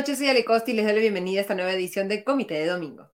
noches, soy Ale Costa y les doy la bienvenida a esta nueva edición de Comité de Domingo.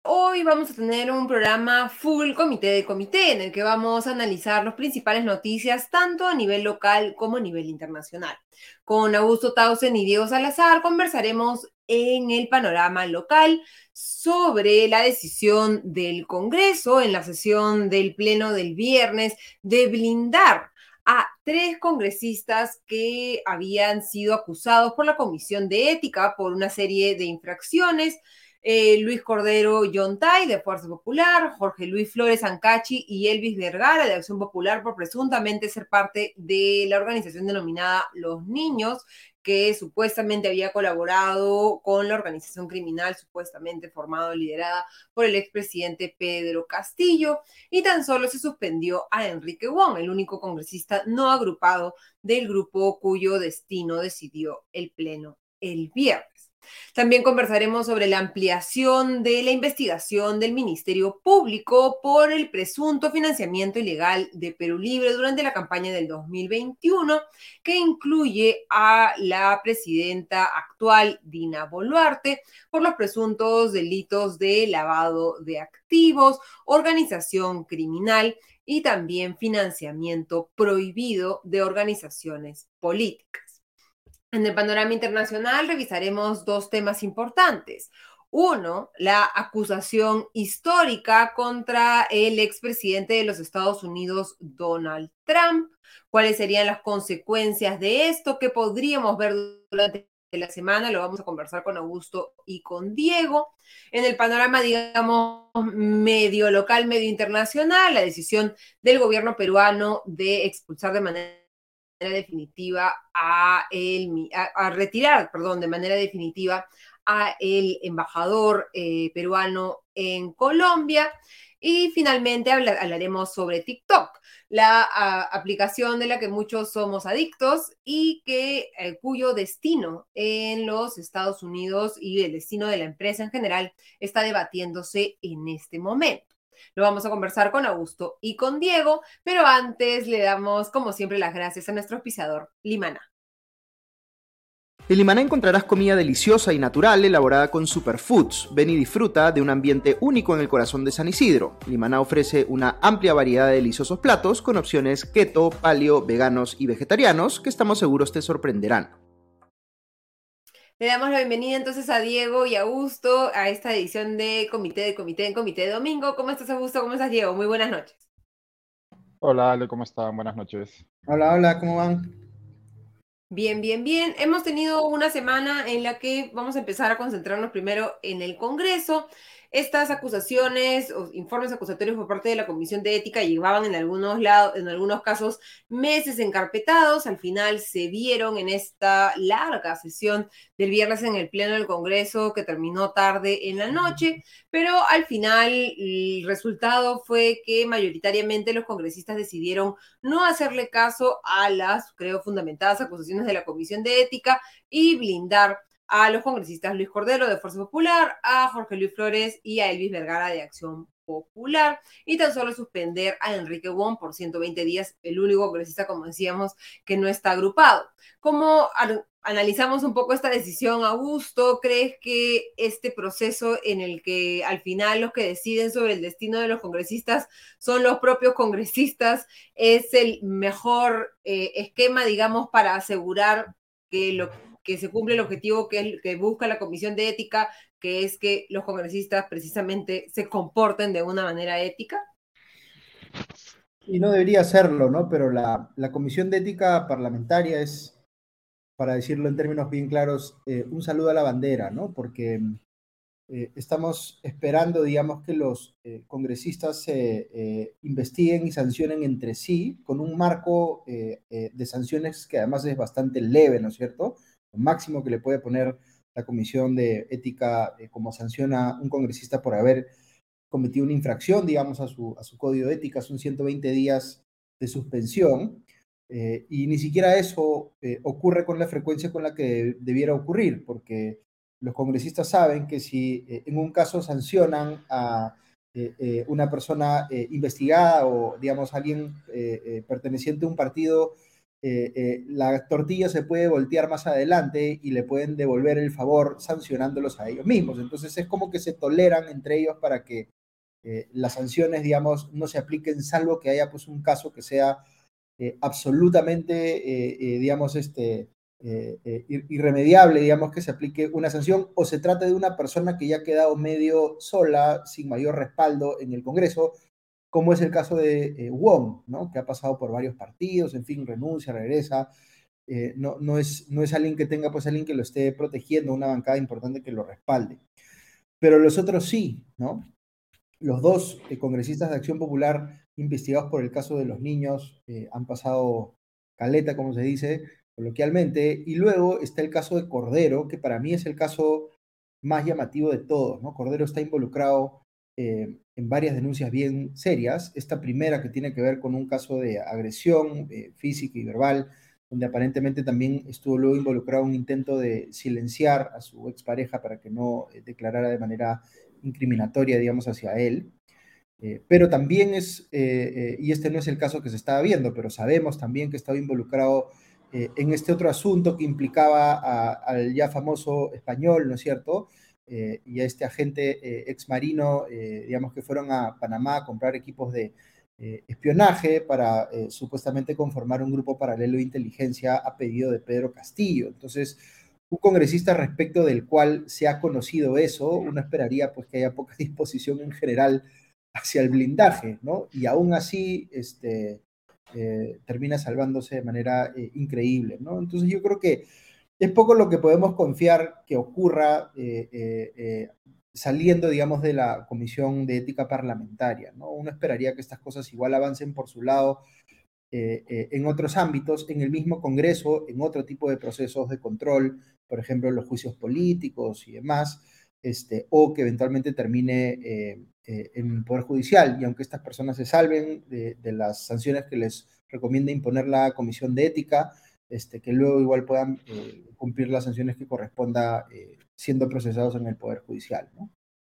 Hoy vamos a tener un programa full comité de comité en el que vamos a analizar las principales noticias tanto a nivel local como a nivel internacional. Con Augusto Tausen y Diego Salazar conversaremos en el panorama local sobre la decisión del Congreso en la sesión del Pleno del viernes de blindar a tres congresistas que habían sido acusados por la Comisión de Ética por una serie de infracciones. Eh, Luis Cordero Yontay de Fuerza Popular, Jorge Luis Flores Ancachi y Elvis Vergara de Acción Popular por presuntamente ser parte de la organización denominada Los Niños, que supuestamente había colaborado con la organización criminal supuestamente formada liderada por el expresidente Pedro Castillo, y tan solo se suspendió a Enrique Wong, el único congresista no agrupado del grupo cuyo destino decidió el Pleno el viernes. También conversaremos sobre la ampliación de la investigación del Ministerio Público por el presunto financiamiento ilegal de Perú Libre durante la campaña del 2021, que incluye a la presidenta actual, Dina Boluarte, por los presuntos delitos de lavado de activos, organización criminal y también financiamiento prohibido de organizaciones políticas. En el panorama internacional revisaremos dos temas importantes. Uno, la acusación histórica contra el expresidente de los Estados Unidos, Donald Trump. ¿Cuáles serían las consecuencias de esto? ¿Qué podríamos ver durante la semana? Lo vamos a conversar con Augusto y con Diego. En el panorama, digamos, medio local, medio internacional, la decisión del gobierno peruano de expulsar de manera definitiva a, el, a, retirar, perdón, de manera definitiva a el embajador eh, peruano en Colombia. Y finalmente hablaremos sobre TikTok, la aplicación de la que muchos somos adictos y que eh, cuyo destino en los Estados Unidos y el destino de la empresa en general está debatiéndose en este momento. Lo vamos a conversar con Augusto y con Diego, pero antes le damos, como siempre, las gracias a nuestro auspiciador, Limana. En Limaná encontrarás comida deliciosa y natural elaborada con superfoods. Ven y disfruta de un ambiente único en el corazón de San Isidro. Limaná ofrece una amplia variedad de deliciosos platos con opciones keto, paleo, veganos y vegetarianos que estamos seguros te sorprenderán. Le damos la bienvenida entonces a Diego y a Augusto a esta edición de Comité de Comité en Comité de Domingo. ¿Cómo estás, Augusto? ¿Cómo estás, Diego? Muy buenas noches. Hola, Ale, ¿cómo están? Buenas noches. Hola, hola, ¿cómo van? Bien, bien, bien. Hemos tenido una semana en la que vamos a empezar a concentrarnos primero en el Congreso. Estas acusaciones o informes acusatorios por parte de la Comisión de Ética llevaban en algunos, lados, en algunos casos meses encarpetados. Al final se vieron en esta larga sesión del viernes en el Pleno del Congreso que terminó tarde en la noche, pero al final el resultado fue que mayoritariamente los congresistas decidieron no hacerle caso a las, creo, fundamentadas acusaciones de la Comisión de Ética y blindar a los congresistas Luis Cordero de Fuerza Popular, a Jorge Luis Flores y a Elvis Vergara de Acción Popular, y tan solo suspender a Enrique Wong por 120 días, el único congresista, como decíamos, que no está agrupado. ¿Cómo analizamos un poco esta decisión, Augusto? ¿Crees que este proceso en el que al final los que deciden sobre el destino de los congresistas son los propios congresistas es el mejor eh, esquema, digamos, para asegurar que lo que se cumple el objetivo que, que busca la Comisión de Ética, que es que los congresistas precisamente se comporten de una manera ética? Y no debería serlo, ¿no? Pero la, Comisión de Ética Parlamentaria es, para decirlo en términos bien claros, eh, un saludo a la bandera, ¿no? Porque eh, estamos esperando, digamos, que los eh, congresistas se investiguen y sancionen entre sí con un marco de sanciones que además es bastante leve, ¿no es cierto? Máximo que le puede poner la Comisión de Ética eh, como sanciona un congresista por haber cometido una infracción, digamos, a su, a su código de ética, son 120 días de suspensión, eh, y ni siquiera eso eh, ocurre con la frecuencia con la que debiera ocurrir, porque los congresistas saben que si en un caso sancionan a una persona investigada o, digamos, alguien perteneciente a un partido eh, eh, la tortilla se puede voltear más adelante y le pueden devolver el favor sancionándolos a ellos mismos. Entonces es como que se toleran entre ellos para que eh, las sanciones, digamos, no se apliquen salvo que haya pues un caso que sea absolutamente, digamos, este, irremediable, digamos, que se aplique una sanción o se trate de una persona que ya ha quedado medio sola, sin mayor respaldo en el Congreso, como es el caso de eh, Wong, ¿no? que ha pasado por varios partidos, en fin, renuncia, regresa. Eh, no, no, es, no es alguien que tenga pues alguien que lo esté protegiendo, una bancada importante que lo respalde. Pero los otros sí, ¿no? Los dos eh, congresistas de Acción Popular investigados por el caso de los niños han pasado caleta, como se dice coloquialmente, y luego está el caso de Cordero, que para mí es el caso más llamativo de todos, ¿no? Cordero está involucrado eh, en varias denuncias bien serias. Esta primera que tiene que ver con un caso de agresión eh, física y verbal, donde aparentemente también estuvo luego involucrado un intento de silenciar a su expareja para que no eh, declarara de manera incriminatoria, digamos, hacia él. pero también es, y este no es el caso que se estaba viendo, pero sabemos también que estaba involucrado en este otro asunto que implicaba al ya famoso español, ¿no es cierto?, eh, y a este agente eh, ex marino, eh, digamos que fueron a Panamá a comprar equipos de espionaje para supuestamente conformar un grupo paralelo de inteligencia a pedido de Pedro Castillo. Entonces, un congresista respecto del cual se ha conocido eso, uno esperaría pues que haya poca disposición en general hacia el blindaje, ¿no? Y aún así, este, termina salvándose de manera increíble, ¿no? Entonces yo creo que es poco lo que podemos confiar que ocurra eh, eh, eh, saliendo, digamos, de la Comisión de Ética Parlamentaria. ¿no? Uno esperaría que estas cosas igual avancen por su lado en otros ámbitos, en el mismo Congreso, en otro tipo de procesos de control, por ejemplo, los juicios políticos y demás, este, o que eventualmente termine en el Poder Judicial. Y aunque estas personas se salven de, de las sanciones que les recomienda imponer la Comisión de Ética, este, que luego igual puedan eh, cumplir las sanciones que corresponda eh, siendo procesados en el Poder Judicial.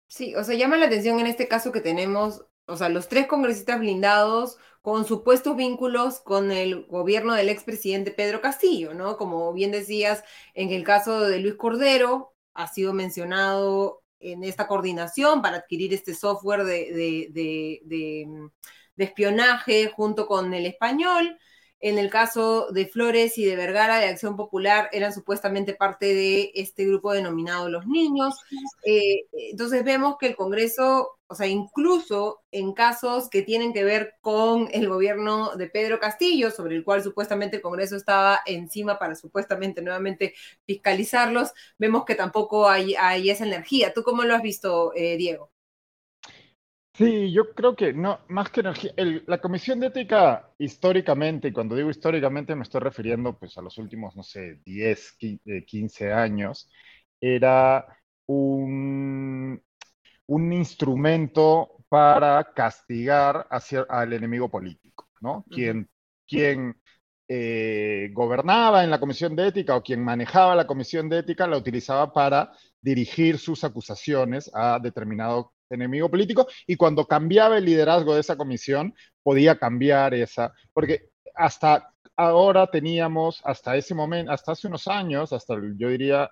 Sí, o sea, llama la atención en este caso que tenemos, o sea, los tres congresistas blindados con supuestos vínculos con el gobierno del expresidente Pedro Castillo, ¿no? Como bien decías, en el caso de Luis Cordero, ha sido mencionado en esta coordinación para adquirir este software de, de espionaje junto con el español. En el caso de Flores y de Vergara de Acción Popular, eran supuestamente parte de este grupo denominado Los Niños. Eh, entonces vemos que el Congreso, o sea, incluso en casos que tienen que ver con el gobierno de Pedro Castillo, sobre el cual supuestamente el Congreso estaba encima para supuestamente nuevamente fiscalizarlos, vemos que tampoco hay, esa energía. ¿Tú cómo lo has visto, eh, Diego? Sí, yo creo que no, más que energía, la Comisión de Ética históricamente, y cuando digo históricamente me estoy refiriendo pues a los últimos, no sé, 10, 15 eh, años, era un, un instrumento para castigar hacia, al enemigo político, ¿no? Quien, quien eh, gobernaba en la Comisión de Ética o quien manejaba la Comisión de Ética la utilizaba para dirigir sus acusaciones a determinado enemigo político y cuando cambiaba el liderazgo de esa comisión podía cambiar esa, porque hasta ahora teníamos, hasta ese momento, hasta hace unos años, hasta yo diría,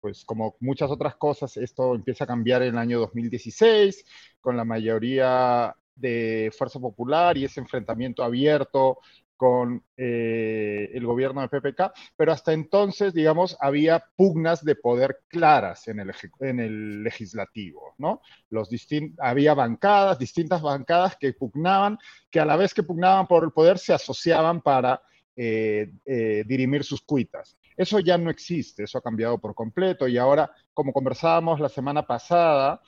pues como muchas otras cosas, esto empieza a cambiar en el año 2016 con la mayoría de Fuerza Popular y ese enfrentamiento abierto con eh, el gobierno de PPK, pero hasta entonces, digamos, había pugnas de poder claras en el, en el legislativo, ¿no? Los había bancadas, distintas bancadas que pugnaban, que a la vez que pugnaban por el poder se asociaban para eh, eh, dirimir sus cuitas. Eso ya no existe, eso ha cambiado por completo y ahora, como conversábamos la semana pasada,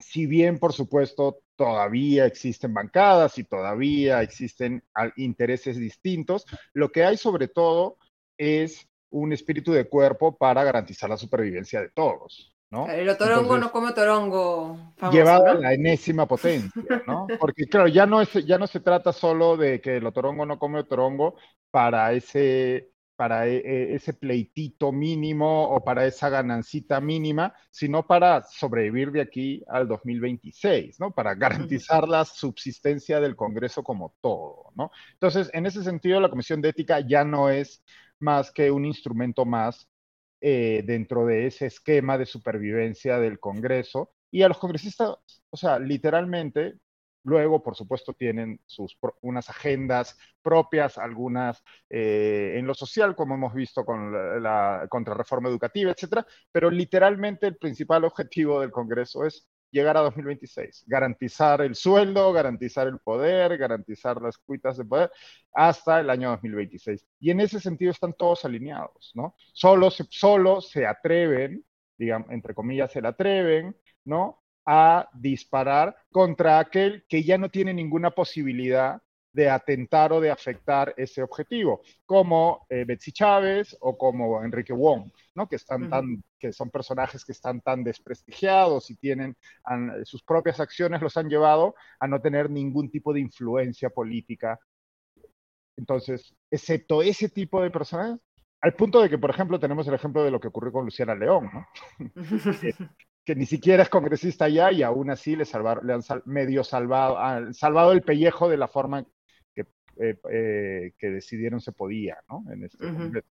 si bien, por supuesto, todavía existen bancadas y todavía existen intereses distintos, lo que hay sobre todo es un espíritu de cuerpo para garantizar la supervivencia de todos. ¿no? El otorongo no come otorongo. llevado a la enésima potencia, ¿no? Porque claro, ya no, es, ya no se trata solo de que el otorongo no come otorongo para ese para e, e, ese pleitito mínimo o para esa ganancita mínima, sino para sobrevivir de aquí al 2026, ¿no? Para garantizar la subsistencia del Congreso como todo, ¿no? Entonces, en ese sentido, la Comisión de Ética ya no es más que un instrumento más eh, dentro de ese esquema de supervivencia del Congreso. Y a los congresistas, o sea, literalmente, Luego, por supuesto, tienen sus, unas agendas propias, algunas eh, en lo social, como hemos visto con la, la contrarreforma educativa, etcétera, pero literalmente el principal objetivo del Congreso es llegar a 2026, garantizar el sueldo, garantizar el poder, garantizar las cuitas de poder hasta el año 2026. Y en ese sentido están todos alineados, ¿no? Solo se, solo se atreven, digamos, entre comillas, se atreven, ¿no? A disparar contra aquel que ya no tiene ninguna posibilidad de atentar o de afectar ese objetivo, como eh, Betsy Chávez o como Enrique Wong, ¿no? que, están tan, que son personajes que están tan desprestigiados y tienen sus propias acciones los han llevado a no tener ningún tipo de influencia política. Entonces, excepto ese tipo de personas, al punto de que, por ejemplo, tenemos el ejemplo de lo que ocurrió con Luciana León, ¿no? que ni siquiera es congresista ya y aún así le, salvaron, le han medio salvado, han salvado el pellejo de la forma que, eh, eh, que decidieron se podía, ¿no? En este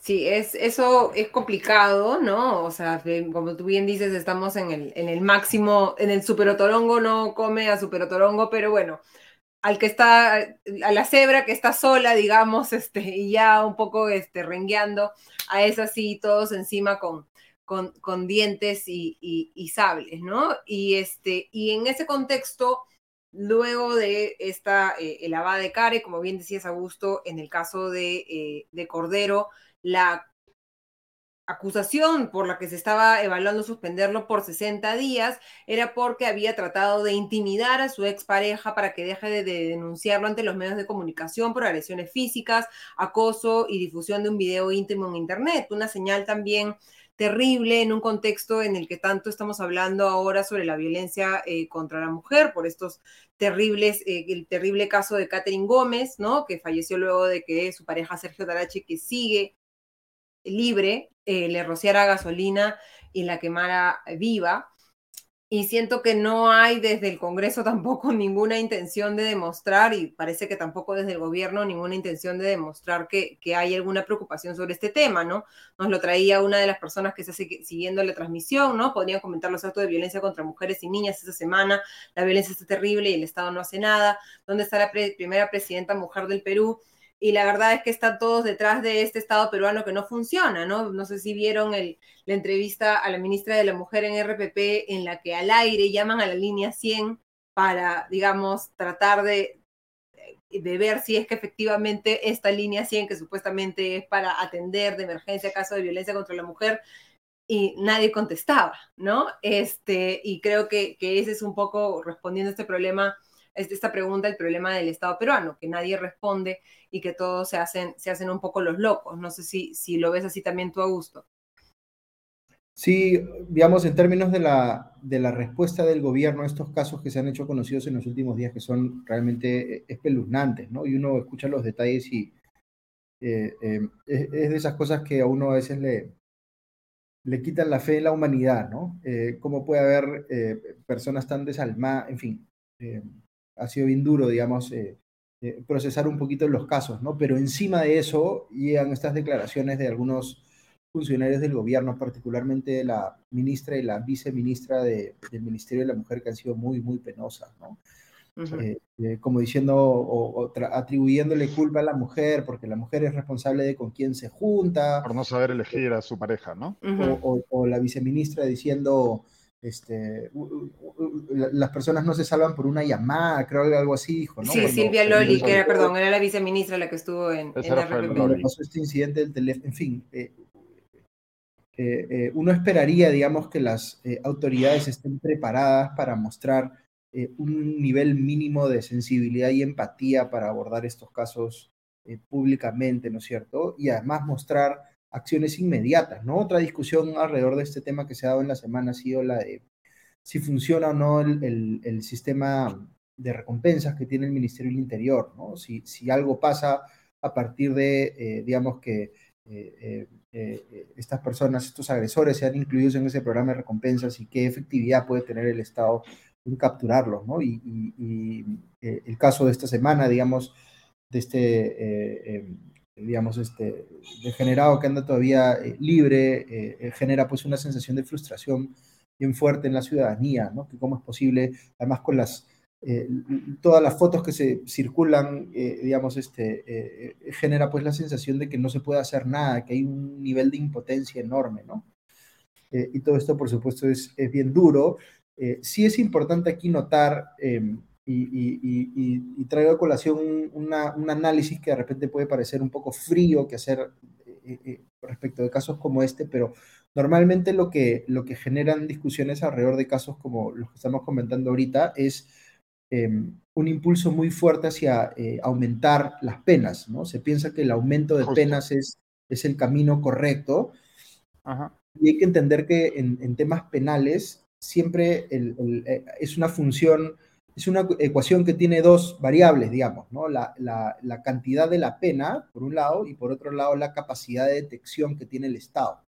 Sí, es, eso es complicado, ¿no? O sea, como tú bien dices, estamos en el, en el máximo, en el superotorongo no come a superotorongo, pero bueno, al que está, a la cebra que está sola, digamos, este, y ya un poco este, rengueando, a esa sí, todos encima con, con, dientes y, sables, ¿no? Y, este, y en ese contexto, luego de esta eh, lavada de care, como bien decías Augusto, en el caso de, eh, de Cordero, la acusación por la que se estaba evaluando suspenderlo por 60 días era porque había tratado de intimidar a su expareja para que deje de, denunciarlo ante los medios de comunicación por agresiones físicas, acoso y difusión de un video íntimo en Internet. Una señal también terrible en un contexto en el que tanto estamos hablando ahora sobre la violencia eh, contra la mujer por estos terribles, eh, el terrible caso de Catherine Gómez, ¿no? Que falleció luego de que su pareja Sergio Tarache, que sigue libre, eh, le rociara gasolina y la quemara viva y siento que no hay desde el Congreso tampoco ninguna intención de demostrar, y parece que tampoco desde el gobierno ninguna intención de demostrar que, que hay alguna preocupación sobre este tema, ¿no? Nos lo traía una de las personas que está siguiendo la transmisión, ¿no? Podrían comentar los actos de violencia contra mujeres y niñas esta semana, la violencia está terrible y el Estado no hace nada, ¿dónde está la primera presidenta mujer del Perú? Y la verdad es que están todos detrás de este Estado peruano que no funciona, ¿no? No sé si vieron el, la entrevista a la ministra de la Mujer en RPP en la que al aire llaman a la línea 100 para, digamos, tratar de, de ver si es que efectivamente esta línea 100, que supuestamente es para atender de emergencia caso de violencia contra la mujer, y nadie contestaba, ¿no? Este, y creo que, que ese es un poco respondiendo a este problema esta pregunta el problema del Estado peruano, que nadie responde y que todos se hacen, se hacen un poco los locos. No sé si, si lo ves así también tú, Augusto. Sí, digamos, en términos de la, de la respuesta del gobierno a estos casos que se han hecho conocidos en los últimos días, que son realmente espeluznantes, ¿no? Y uno escucha los detalles y eh, eh, es, de esas cosas que a uno a veces le, le quitan la fe en la humanidad, ¿no? Eh, ¿Cómo puede haber personas tan desalmadas? En fin, ha sido bien duro, digamos, eh, eh, procesar un poquito los casos, ¿no? Pero encima de eso llegan estas declaraciones de algunos funcionarios del gobierno, particularmente la ministra y la viceministra del Ministerio de la Mujer, que han sido muy, muy penosas, ¿no? Eh, como diciendo o, atribuyéndole culpa a la mujer porque la mujer es responsable de con quién se junta. Por no saber elegir a su pareja, ¿no? o, la viceministra diciendo este, las personas no se salvan por una llamada, creo que algo así dijo, ¿no? Sí, Silvia Loli, que era, perdón, era la viceministra la que estuvo en, en la pasó este incidente del teléfono, en fin, eh, eh, eh, uno esperaría, digamos, que las autoridades estén preparadas para mostrar un nivel mínimo de sensibilidad y empatía para abordar estos casos públicamente, ¿no es cierto? Y además mostrar acciones inmediatas, ¿no? Otra discusión alrededor de este tema que se ha dado en la semana ha sido la de si funciona o no el, el, sistema de recompensas que tiene el Ministerio del Interior, ¿no? Si, si algo pasa a partir de, digamos que estas personas, estos agresores sean incluidos en ese programa de recompensas y qué efectividad puede tener el Estado en capturarlos, ¿no? Y, el caso de esta semana, digamos, de este, digamos, este degenerado que anda todavía libre, genera pues una sensación de frustración bien fuerte en la ciudadanía, ¿no? Que cómo es posible, además con las eh, todas las fotos que se circulan, eh, digamos, este, eh, genera pues la sensación de que no se puede hacer nada, que hay un nivel de impotencia enorme, ¿no? y todo esto, por supuesto, es, es bien duro. sí es importante aquí notar, em, y, traigo a colación un, un análisis que de repente puede parecer un poco frío que hacer respecto de casos como este, pero Normalmente lo que, lo que generan discusiones alrededor de casos como los que estamos comentando ahorita es em, un impulso muy fuerte hacia eh, aumentar las penas, ¿no? Se piensa que el aumento de penas es, es el camino correcto. Y hay que entender que en, temas penales siempre eh, es una función, es una ecuación que tiene dos variables, digamos, ¿no? La, la, la, cantidad de la pena, por un lado, y por otro lado, la capacidad de detección que tiene el Estado.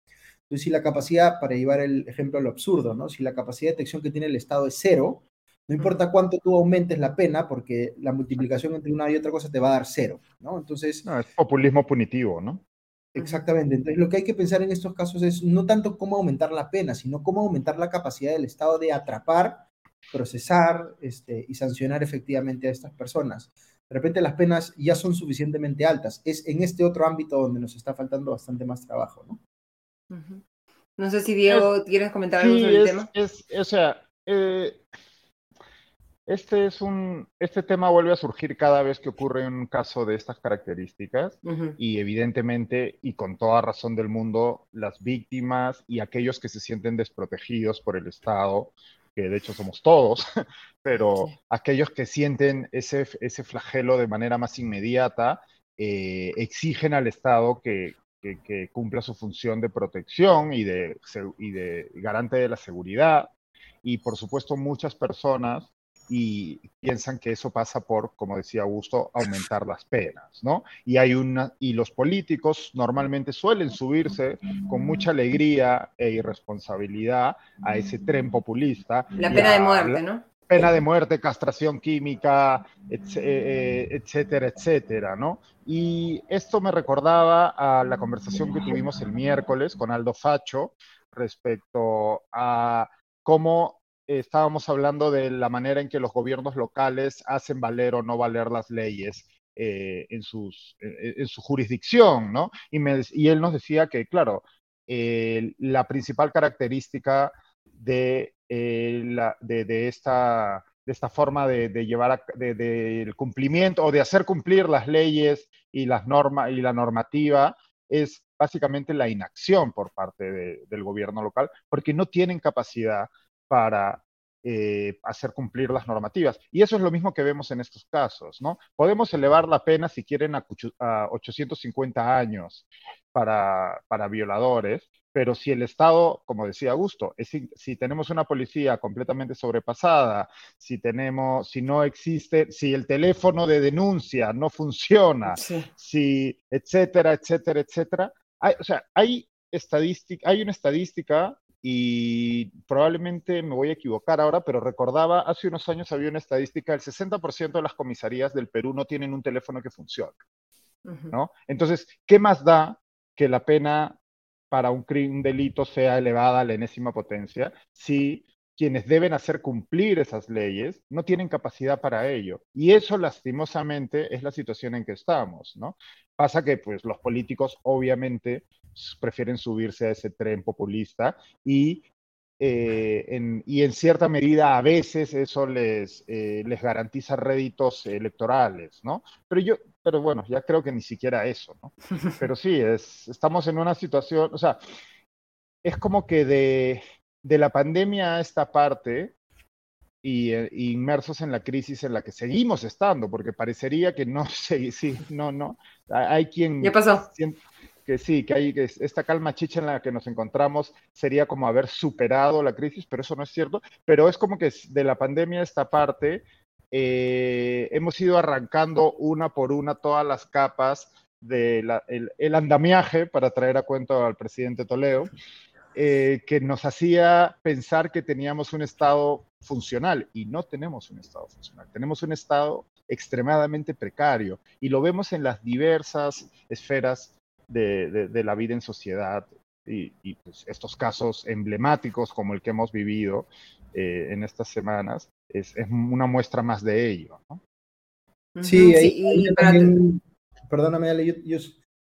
Entonces, si la capacidad, para llevar el ejemplo a lo absurdo, ¿no? Si la capacidad de detección que tiene el Estado es cero, no importa cuánto tú aumentes la pena, porque la multiplicación entre una y otra cosa te va a dar cero, ¿no? Entonces... No, es populismo punitivo, ¿no? Exactamente. Entonces, lo que hay que pensar en estos casos es no tanto cómo aumentar la pena, sino cómo aumentar la capacidad del Estado de atrapar, procesar este, y sancionar efectivamente a estas personas. De repente las penas ya son suficientemente altas. Es en este otro ámbito donde nos está faltando bastante más trabajo, ¿no? No sé si Diego, ¿quieres comentar algo sobre el tema? o sea, eh, este es un, este tema vuelve a surgir cada vez que ocurre un caso de estas características y evidentemente y con toda razón del mundo las víctimas y aquellos que se sienten desprotegidos por el Estado, que de hecho somos todos, pero aquellos que sienten ese, ese flagelo de manera más inmediata eh, exigen al Estado que, que, cumpla su función de protección y de, y de garante de la seguridad. Y por supuesto muchas personas y piensan que eso pasa por, como decía Augusto, aumentar las penas, ¿no? Y hay una y los políticos normalmente suelen subirse con mucha alegría e irresponsabilidad a ese tren populista. La pena de muerte, ¿no? pena de muerte, castración química, eh, eh, etcétera, etcétera, ¿no? Y esto me recordaba a la conversación que tuvimos el miércoles con Aldo Facho respecto a cómo estábamos hablando de la manera en que los gobiernos locales hacen valer o no valer las leyes eh, en, sus, en, su jurisdicción, ¿no? Y, él nos decía que, claro, la principal característica de eh, de, esta, de esta forma de, llevar del cumplimiento o de hacer cumplir las leyes y, las normas y la normativa es básicamente la inacción por parte del gobierno local, porque no tienen capacidad para eh, hacer cumplir las normativas. Y eso es lo mismo que vemos en estos casos, ¿no? Podemos elevar la pena si quieren a, 850 años para, para violadores, pero si el Estado, como decía Augusto, si tenemos una policía completamente sobrepasada, si tenemos, si no existe, si el teléfono de denuncia no funciona, si, etcétera, etcétera, etcétera, hay, o sea, hay estadística, hay una estadística y probablemente me voy a equivocar ahora, pero recordaba, hace unos años había una estadística, el 60% de las comisarías del Perú no tienen un teléfono que funcione, ¿no? Entonces, ¿qué más da que la pena para un, crimen, delito sea elevada a la enésima potencia si quienes deben hacer cumplir esas leyes no tienen capacidad para ello. Y eso lastimosamente es la situación en que estamos, ¿no? Pasa que pues los políticos obviamente prefieren subirse a ese tren populista y eh, y en cierta medida a veces eso les, eh, les garantiza réditos electorales, ¿no? Pero yo, pero bueno, ya creo que ni siquiera eso, ¿no? Pero sí, es, estamos en una situación, o sea, es como que de, de la pandemia a esta parte, y, eh, inmersos en la crisis en la que seguimos estando, porque parecería que no, sí, sí, no, no, hay quien... ¿Qué pasó? que sí, que hay que esta calma chicha en la que nos encontramos sería como haber superado la crisis, pero eso no es cierto. Pero es como que de la pandemia esta parte eh, hemos ido arrancando una por una todas las capas del el andamiaje, para traer a cuento al presidente Toledo, eh, que nos hacía pensar que teníamos un Estado funcional y no tenemos un Estado funcional, tenemos un Estado extremadamente precario y lo vemos en las diversas esferas de, la vida en sociedad y, pues, estos casos emblemáticos como el que hemos vivido eh, en estas semanas es, una muestra más de ello. Sí, ahí, perdóname, yo,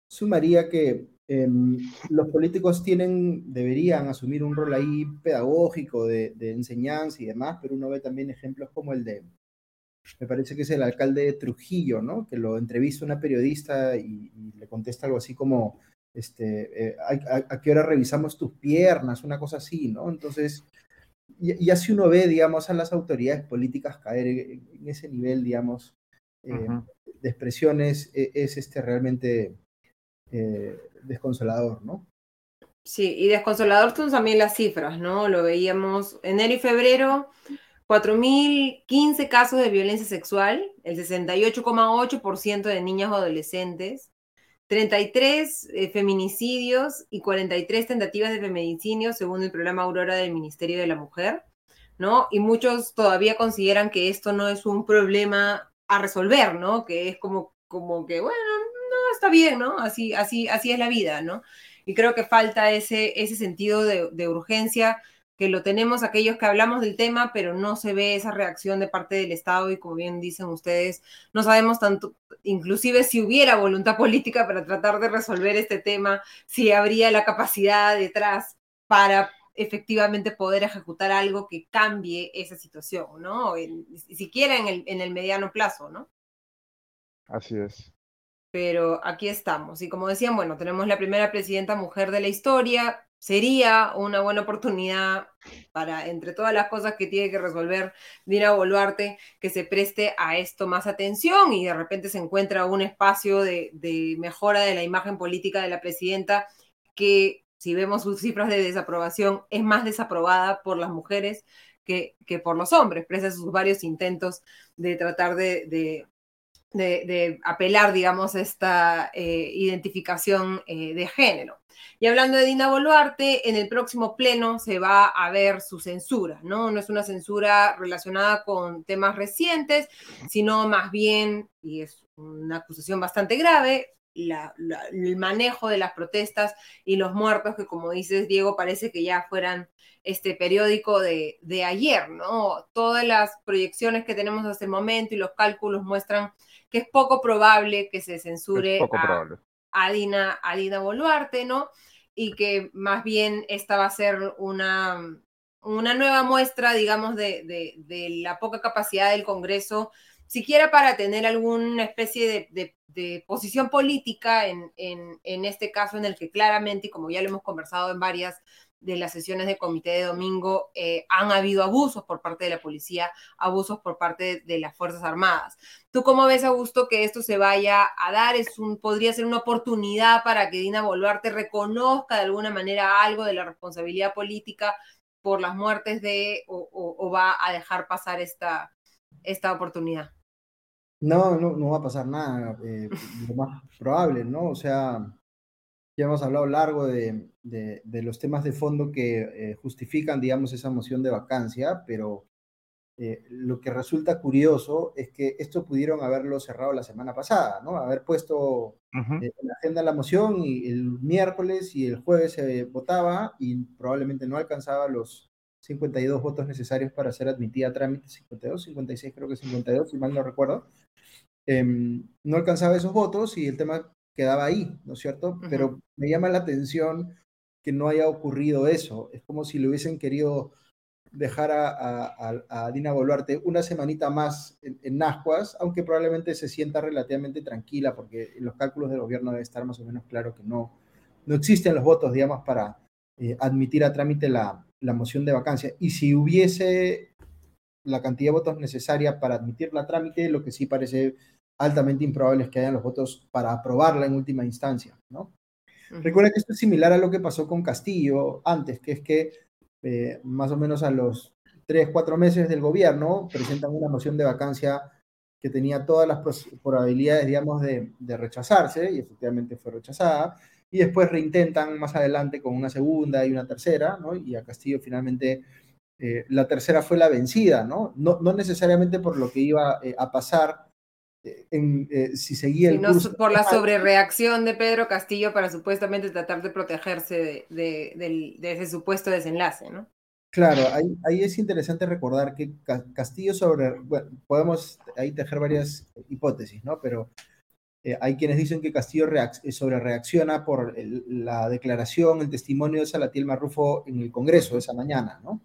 sumaría que em, los políticos tienen, deberían asumir un rol ahí pedagógico de, enseñanza y demás, pero uno ve también ejemplos como el de, me parece que es el alcalde de Trujillo, ¿no? Que lo entrevista una periodista y, le contesta algo así como, este, eh, ¿a, qué hora revisamos tus piernas? Una cosa así, ¿no? Entonces, y, así uno ve, digamos, a las autoridades políticas caer en, ese nivel, digamos, eh, de expresiones, e, es, este realmente eh, desconsolador, ¿no? Sí, y desconsolador son también las cifras, ¿no? Lo veíamos enero y febrero, 4.015 casos de violencia sexual, el 68,8% de niñas o adolescentes, 33 eh, feminicidios y 43 tentativas de feminicidio según el programa Aurora del Ministerio de la Mujer, ¿no? Y muchos todavía consideran que esto no es un problema a resolver, ¿no? Que es como, como que, bueno, no, está bien, ¿no? Así, así, así es la vida, ¿no? Y creo que falta ese, ese sentido de, urgencia que lo tenemos aquellos que hablamos del tema, pero no se ve esa reacción de parte del Estado y como bien dicen ustedes, no sabemos tanto, inclusive si hubiera voluntad política para tratar de resolver este tema, si habría la capacidad detrás para efectivamente poder ejecutar algo que cambie esa situación, ¿no? siquiera en el, en el mediano plazo, ¿no? Así es. Pero aquí estamos. Y como decían, bueno, tenemos la primera presidenta mujer de la historia, sería una buena oportunidad para, entre todas las cosas que tiene que resolver Dina Boluarte, que se preste a esto más atención y de repente se encuentra un espacio de, mejora de la imagen política de la presidenta que, si vemos sus cifras de desaprobación, es más desaprobada por las mujeres que, que por los hombres, pese a sus varios intentos de tratar de, de, apelar, digamos, esta eh, identificación eh, de género. Y hablando de Dina Boluarte, en el próximo pleno se va a ver su censura, ¿no? No es una censura relacionada con temas recientes, sino más bien, y es una acusación bastante grave, el manejo de las protestas y los muertos, que como dices, Diego, parece que ya fueran este periódico de, de ayer, ¿no? Todas las proyecciones que tenemos hasta el momento y los cálculos muestran que es poco probable que se censure a, Dina, Boluarte, ¿no? Y que más bien esta va a ser una, una nueva muestra, digamos, de, la poca capacidad del Congreso, siquiera para tener alguna especie de, posición política en, en, este caso en el que claramente, y como ya lo hemos conversado en varias de las sesiones de comité de domingo eh, han habido abusos por parte de la policía, abusos por parte de las Fuerzas Armadas. ¿Tú cómo ves, Augusto, que esto se vaya a dar? ¿Es un, ¿Podría ser una oportunidad para que Dina Boluarte reconozca de alguna manera algo de la responsabilidad política por las muertes de, o, va a dejar pasar esta, esta oportunidad? No, no, no va a pasar nada, eh, lo más probable, ¿no? O sea, ya hemos hablado largo de, de, los temas de fondo que eh, justifican, digamos, esa moción de vacancia, pero eh, lo que resulta curioso es que esto pudieron haberlo cerrado la semana pasada, ¿no? Haber puesto eh, en la agenda la moción y el miércoles y el jueves se votaba y probablemente no alcanzaba los 52 votos necesarios para ser admitida a trámite, 52, 56, creo que 52, si mal no recuerdo. Em, no alcanzaba esos votos y el tema quedaba ahí, ¿no es cierto? Pero me llama la atención que no haya ocurrido eso. Es como si le hubiesen querido dejar a, Dina Boluarte una semanita más en, en, Nascuas, aunque probablemente se sienta relativamente tranquila, porque en los cálculos del gobierno debe estar más o menos claro que no, no existen los votos, digamos, para eh, admitir a trámite la, la moción de vacancia. Y si hubiese la cantidad de votos necesaria para admitir la trámite, lo que sí parece altamente improbables que hayan los votos para aprobarla en última instancia, ¿no? Recuerda que esto es similar a lo que pasó con Castillo antes, que es que eh, más o menos a los tres, cuatro meses del gobierno, presentan una moción de vacancia que tenía todas las probabilidades, digamos, de, rechazarse, y efectivamente fue rechazada, y después reintentan más adelante con una segunda y una tercera, ¿no? Y a Castillo finalmente eh, la tercera fue la vencida, ¿no? No, no necesariamente por lo que iba eh, a pasar en, si seguía el curso. por la sobrereacción de Pedro Castillo para supuestamente tratar de protegerse de, de ese supuesto desenlace, ¿no? Claro, ahí, es interesante recordar que Castillo sobre, bueno, podemos ahí tejer varias hipótesis, ¿no? Pero eh, hay quienes dicen que Castillo eh, sobre reacciona por la declaración, el testimonio de Salatiel Marrufo en el Congreso esa mañana, ¿no?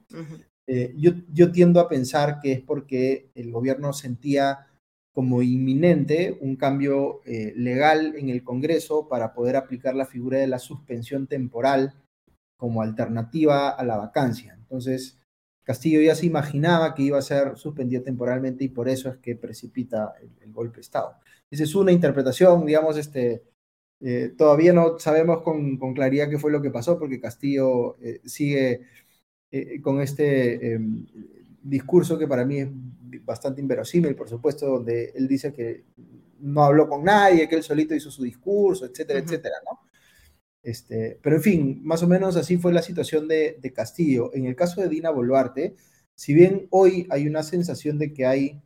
Eh, yo, yo tiendo a pensar que es porque el gobierno sentía como inminente un cambio legal en el Congreso para poder aplicar la figura de la suspensión temporal como alternativa a la vacancia. Entonces, Castillo ya se imaginaba que iba a ser suspendido temporalmente y por eso es que precipita el, golpe de Estado. Esa es una interpretación, digamos, este, eh, todavía no sabemos con, claridad qué fue lo que pasó porque Castillo eh, sigue eh, con este em, discurso que para mí es bastante inverosímil, por supuesto, donde él dice que no habló con nadie, que él solito hizo su discurso, etcétera, etcétera, ¿no? Este, pero en fin, más o menos así fue la situación de, Castillo. En el caso de Dina Boluarte, si bien hoy hay una sensación de que hay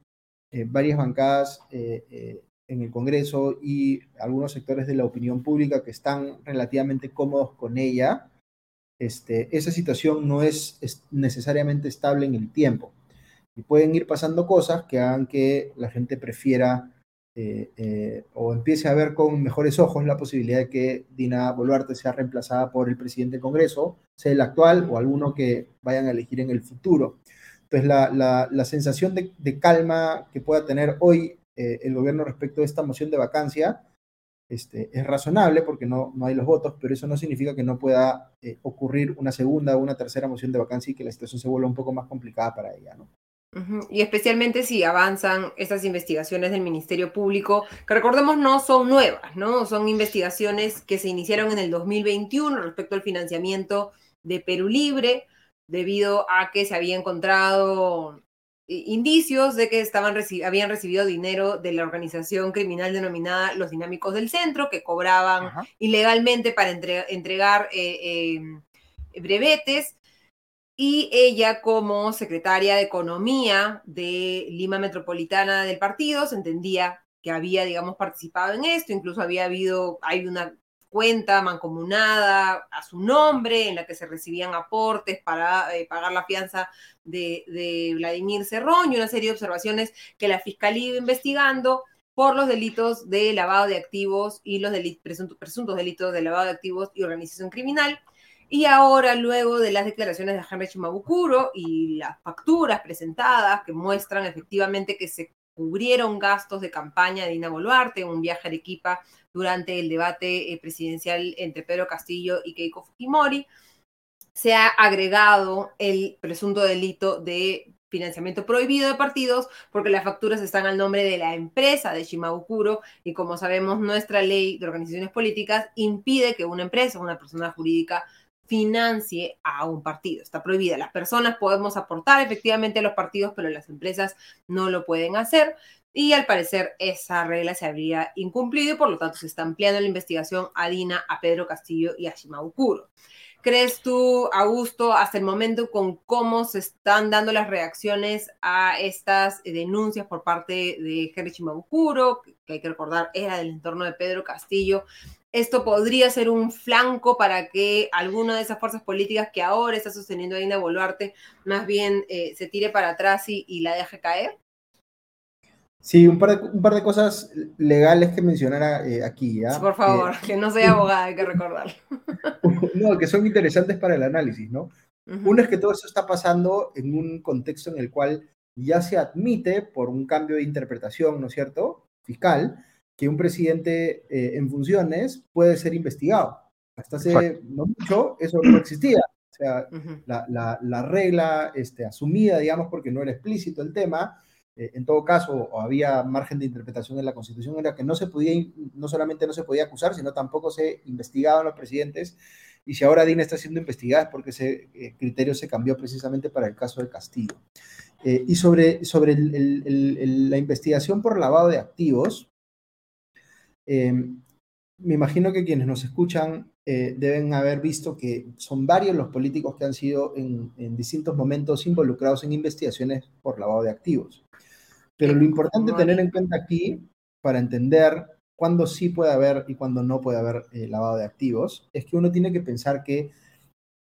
eh, varias bancadas eh, eh, en el Congreso y algunos sectores de la opinión pública que están relativamente cómodos con ella, este, esa situación no es, es necesariamente estable en el tiempo. Y pueden ir pasando cosas que hagan que la gente prefiera eh, eh, o empiece a ver con mejores ojos la posibilidad de que Dina Boluarte sea reemplazada por el presidente del Congreso, sea el actual o alguno que vayan a elegir en el futuro. Entonces, la, sensación de, calma que pueda tener hoy eh, el gobierno respecto a esta moción de vacancia este, es razonable porque no, no hay los votos, pero eso no significa que no pueda ocurrir una segunda o una tercera moción de vacancia y que la situación se vuelva un poco más complicada para ella. ¿no? Y especialmente si avanzan estas investigaciones del Ministerio Público, que recordemos no son nuevas, ¿no? Son investigaciones que se iniciaron en el 2021 respecto al financiamiento de Perú Libre, debido a que se había encontrado eh, indicios de que estaban habían recibido dinero de la organización criminal denominada Los Dinámicos del Centro, que cobraban ilegalmente para entregar eh, eh, brevetes. Y ella como secretaria de Economía de Lima Metropolitana del partido se entendía que había, digamos, participado en esto, incluso había habido, hay una cuenta mancomunada a su nombre en la que se recibían aportes para eh, pagar la fianza de, Vladimir Cerrón y una serie de observaciones que la Fiscalía iba investigando por los delitos de lavado de activos y los presuntos, presuntos delitos de lavado de activos y organización criminal. Y ahora, luego de las declaraciones de Henry Chimabukuro y las facturas presentadas que muestran efectivamente que se cubrieron gastos de campaña de Dina Boluarte, un viaje a Arequipa durante el debate eh, presidencial entre Pedro Castillo y Keiko Fujimori, se ha agregado el presunto delito de financiamiento prohibido de partidos porque las facturas están al nombre de la empresa de Shimabukuro y como sabemos nuestra ley de organizaciones políticas impide que una empresa, una persona jurídica financie a un partido. Está prohibida. Las personas podemos aportar efectivamente a los partidos, pero las empresas no lo pueden hacer. Y al parecer esa regla se habría incumplido y por lo tanto se está ampliando la investigación a Dina, a Pedro Castillo y a Shimaukuro. ¿Crees tú, Augusto, hasta el momento con cómo se están dando las reacciones a estas denuncias por parte de Henry Shimabukuro, que hay que recordar era del entorno de Pedro Castillo, esto podría ser un flanco para que alguna de esas fuerzas políticas que ahora está sosteniendo a Dina Boluarte más bien eh, se tire para atrás y, la deje caer? Sí, un par, de, un par de cosas legales que mencionara eh, aquí. ¿ya? por favor, que no soy abogada, hay que recordar. no, que son interesantes para el análisis, ¿no? Uno es que todo eso está pasando en un contexto en el cual ya se admite por un cambio de interpretación, ¿no es cierto?, fiscal, que un presidente eh, en funciones puede ser investigado. Hasta hace no mucho eso no existía. O sea, la, regla este, asumida, digamos, porque no era explícito el tema, eh, en todo caso, había margen de interpretación en la Constitución, era que no se podía, no solamente no se podía acusar, sino tampoco se investigaban los presidentes y si ahora DINA está siendo investigada es porque ese eh, criterio se cambió precisamente para el caso de Castillo. Eh, y sobre, sobre la investigación por lavado de activos, em, me imagino que quienes nos escuchan eh, deben haber visto que son varios los políticos que han sido en, distintos momentos involucrados en investigaciones por lavado de activos. Pero lo importante tener en cuenta aquí, para entender cuándo sí puede haber y cuándo no puede haber eh, lavado de activos, es que uno tiene que pensar que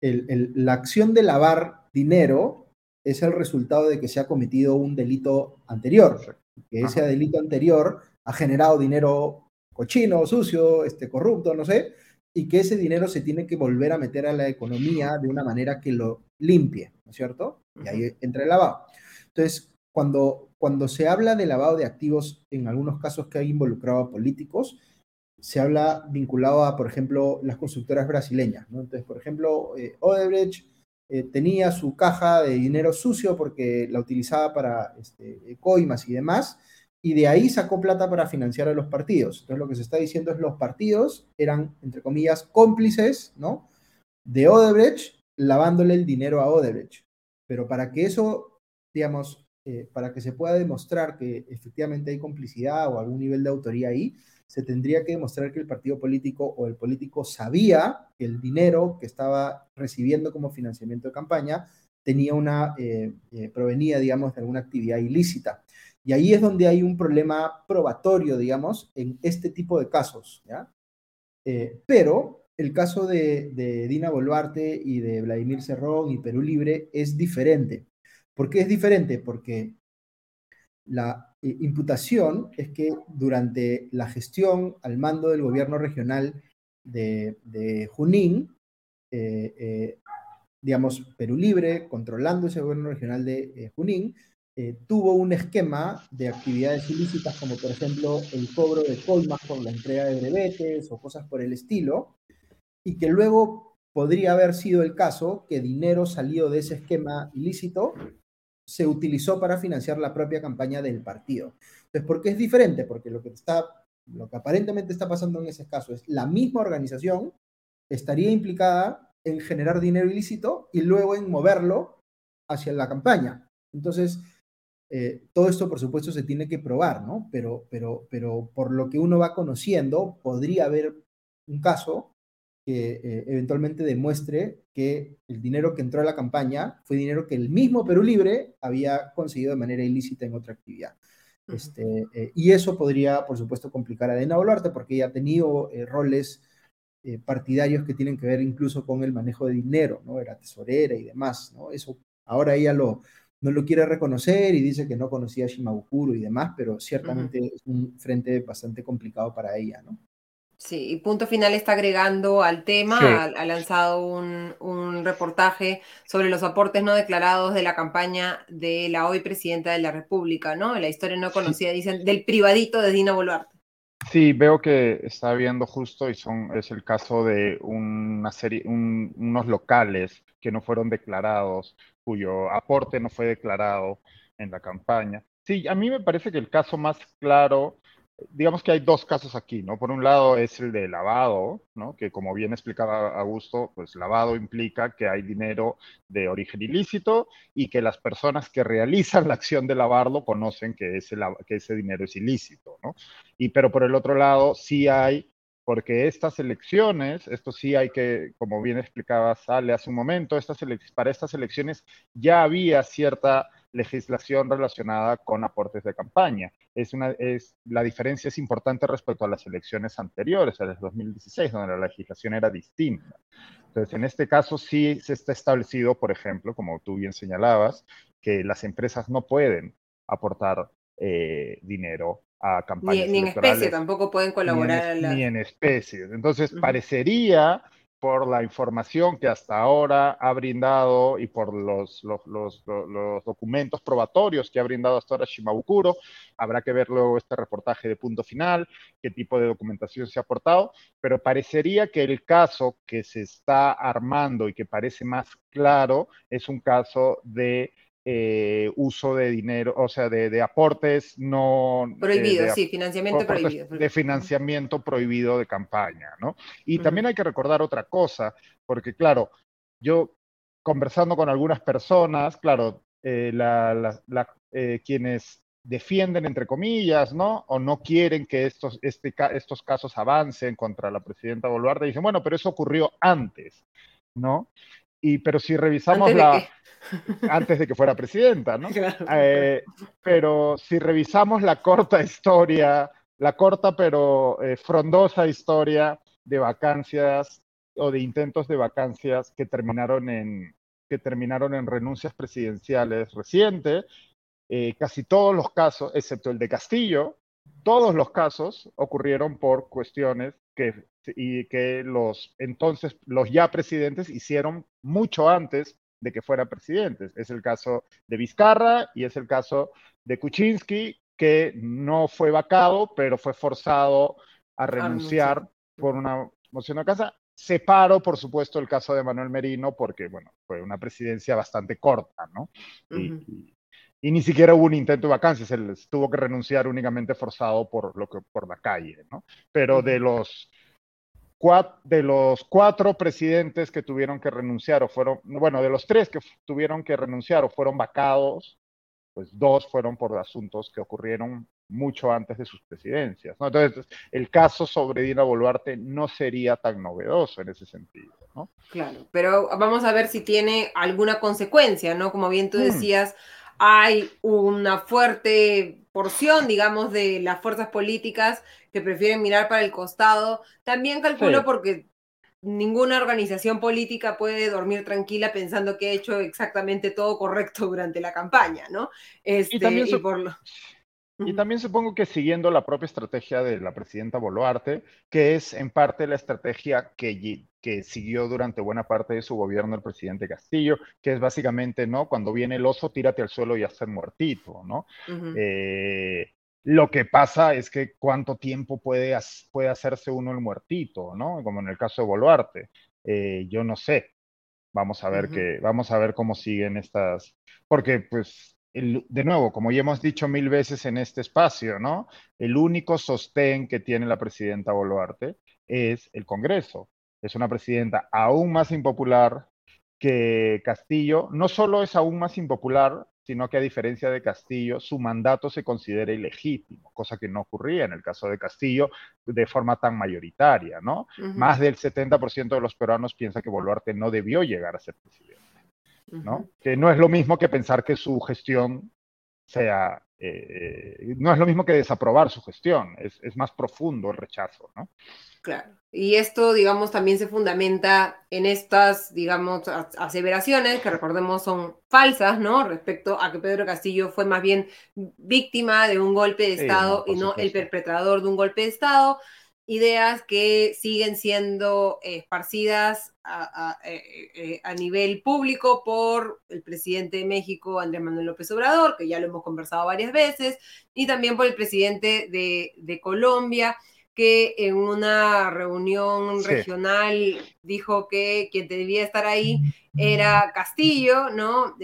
la acción de lavar dinero es el resultado de que se ha cometido un delito anterior, que ese delito anterior ha generado dinero cochino, sucio, este, corrupto, no sé, y que ese dinero se tiene que volver a meter a la economía de una manera que lo limpie, ¿no es cierto? Y ahí entra el lavado. Entonces, cuando, cuando se habla de lavado de activos, en algunos casos que hay involucrado a políticos, se habla vinculado a, por ejemplo, las constructoras brasileñas, ¿no? Entonces, por ejemplo, eh, Odebrecht eh, tenía su caja de dinero sucio porque la utilizaba para este, coimas y demás, y de ahí sacó plata para financiar a los partidos. Entonces lo que se está diciendo es los partidos eran, entre comillas, cómplices, ¿no? De Odebrecht, lavándole el dinero a Odebrecht. Pero para que eso, digamos, eh, para que se pueda demostrar que efectivamente hay complicidad o algún nivel de autoría ahí, se tendría que demostrar que el partido político o el político sabía que el dinero que estaba recibiendo como financiamiento de campaña tenía una, eh, eh, provenía, digamos, de alguna actividad ilícita. Y ahí es donde hay un problema probatorio, digamos, en este tipo de casos, ¿ya? Eh, pero el caso de, Dina Boluarte y de Vladimir Cerrón y Perú Libre es diferente. ¿Por qué es diferente? Porque la eh, imputación es que durante la gestión al mando del gobierno regional de, Junín, eh, digamos, Perú Libre, controlando ese gobierno regional de Junín, eh, tuvo un esquema de actividades ilícitas, como por ejemplo el cobro de colmas por la entrega de brevetes o cosas por el estilo, y que luego podría haber sido el caso que dinero salido de ese esquema ilícito se utilizó para financiar la propia campaña del partido. Entonces, ¿por qué es diferente? Porque lo que está, lo que aparentemente está pasando en ese caso es la misma organización estaría implicada en generar dinero ilícito y luego en moverlo hacia la campaña. Entonces, eh, todo esto, por supuesto, se tiene que probar, ¿no? Pero, pero, pero por lo que uno va conociendo, podría haber un caso que eh, eventualmente demuestre que el dinero que entró a la campaña fue dinero que el mismo Perú Libre había conseguido de manera ilícita en otra actividad. Este, eh, y eso podría, por supuesto, complicar a Dena Boluarte porque ella ha tenido roles partidarios que tienen que ver incluso con el manejo de dinero, ¿no? Era tesorera y demás, ¿no? Eso ahora ella lo, no lo quiere reconocer y dice que no conocía a Shimabukuro y demás, pero ciertamente es un frente bastante complicado para ella, ¿no? Sí, y Punto Final está agregando al tema, ha, lanzado un, reportaje sobre los aportes no declarados de la campaña de la hoy presidenta de la República, ¿no? La historia no conocida, dicen, del privadito de Dina Boluarte. Sí, veo que está viendo justo y son, es el caso de una serie, unos locales que no fueron declarados cuyo aporte no fue declarado en la campaña. Sí, a mí me parece que el caso más claro, digamos que hay dos casos aquí, ¿no? Por un lado es el de lavado, ¿no? Que como bien explicaba Augusto, pues lavado implica que hay dinero de origen ilícito y que las personas que realizan la acción de lavarlo conocen que ese, que ese dinero es ilícito, ¿no? Y pero por el otro lado sí hay porque estas elecciones, esto sí hay que, como bien explicaba Sale hace un momento, para estas elecciones ya había cierta legislación relacionada con aportes de campaña. Es una, es, la diferencia es importante respecto a las elecciones anteriores, a las 2016, donde la legislación era distinta. Entonces, en este caso sí se está establecido, por ejemplo, como tú bien señalabas, que las empresas no pueden aportar eh, dinero a campañas ni, ni en especie, tampoco pueden colaborar. Ni en, ni en especie. Entonces, parecería por la información que hasta ahora ha brindado y por los, los, los, los, documentos probatorios que ha brindado hasta ahora Shimabukuro. Habrá que ver luego este reportaje de punto final, qué tipo de documentación se ha aportado, pero parecería que el caso que se está armando y que parece más claro es un caso de eh, uso de dinero, o sea, de, aportes no... Eh, prohibido, sí, financiamiento prohibido. De financiamiento prohibido de campaña, ¿no? Y también hay que recordar otra cosa, porque claro, yo conversando con algunas personas, claro, eh, quienes defienden, entre comillas, ¿no? O no quieren que estos, este, estos casos avancen contra la presidenta Boluarte, dicen, bueno, pero eso ocurrió antes, ¿no? Y, pero si revisamos la... antes de que fuera presidenta, ¿no? Eh, pero si revisamos la corta historia, la corta pero eh, frondosa historia de vacancias o de intentos de vacancias que terminaron en, que terminaron en renuncias presidenciales recientes, eh, casi todos los casos, excepto el de Castillo, todos los casos ocurrieron por cuestiones que, y que los entonces, los ya presidentes hicieron mucho antes de que fuera presidente. Es el caso de Vizcarra y es el caso de Kuczynski, que no fue vacado, pero fue forzado a renunciar por una moción de casa. Separo, por supuesto, el caso de Manuel Merino, porque, bueno, fue una presidencia bastante corta, ¿no? y, ni siquiera hubo un intento de vacancia, se tuvo que renunciar únicamente forzado por, lo que, por la calle, ¿no? Pero de los de los cuatro presidentes que tuvieron que renunciar o fueron, bueno, de los tres que tuvieron que renunciar o fueron vacados, pues dos fueron por asuntos que ocurrieron mucho antes de sus presidencias. ¿no? Entonces, el caso sobre Dina Boluarte no sería tan novedoso en ese sentido. ¿no? Claro, pero vamos a ver si tiene alguna consecuencia, ¿no? Como bien tú hmm. decías, hay una fuerte porción, digamos, de las fuerzas políticas que prefieren mirar para el costado. También calculo porque ninguna organización política puede dormir tranquila pensando que ha hecho exactamente todo correcto durante la campaña, ¿no? Este, y, también y también supongo que siguiendo la propia estrategia de la presidenta Boluarte, que es en parte la estrategia que, que siguió durante buena parte de su gobierno el presidente Castillo, que es básicamente, ¿no? Cuando viene el oso, tírate al suelo y hacer muertito, ¿no? Eh, lo que pasa es que cuánto tiempo puede, puede hacerse uno el muertito, ¿no? Como en el caso de Boluarte. Eh, yo no sé. Vamos a ver que, vamos a ver cómo siguen estas, porque pues de nuevo, como ya hemos dicho mil veces en este espacio, ¿no? El único sostén que tiene la presidenta Boluarte es el Congreso. Es una presidenta aún más impopular que Castillo. No solo es aún más impopular, sino que a diferencia de Castillo, su mandato se considera ilegítimo, cosa que no ocurría en el caso de Castillo de forma tan mayoritaria, ¿no? Más del 70% de los peruanos piensa que Boluarte no debió llegar a ser presidente. ¿no? Que no es lo mismo que pensar que su gestión sea, eh, no es lo mismo que desaprobar su gestión, es, más profundo el rechazo, ¿no? Claro. Y esto, digamos, también se fundamenta en estas, digamos, aseveraciones que recordemos son falsas, ¿no? Respecto a que Pedro Castillo fue más bien víctima de un golpe de Estado y no el perpetrador de un golpe de Estado. Ideas que siguen siendo esparcidas eh, eh, a, nivel público por el presidente de México, Andrés Manuel López Obrador, que ya lo hemos conversado varias veces, y también por el presidente de, Colombia, que en una reunión regional dijo que quien debía estar ahí era Castillo, ¿no?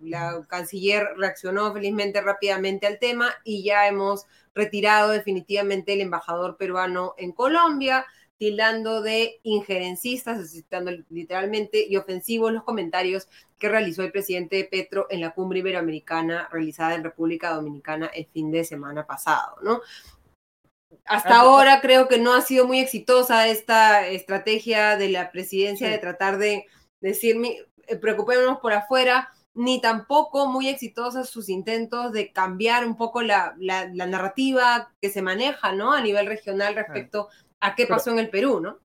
la canciller reaccionó felizmente rápidamente al tema y ya hemos retirado definitivamente el embajador peruano en Colombia, tildando de injerencistas, citando literalmente, y ofensivos los comentarios que realizó el presidente Petro en la cumbre iberoamericana realizada en República Dominicana el fin de semana pasado, ¿no? Hasta ah, ahora creo que no ha sido muy exitosa esta estrategia de la presidencia de tratar de decir, eh, preocupémonos por afuera, ni tampoco muy exitosos sus intentos de cambiar un poco la, narrativa que se maneja, ¿no? A nivel regional respecto a qué pasó en el Perú, ¿no?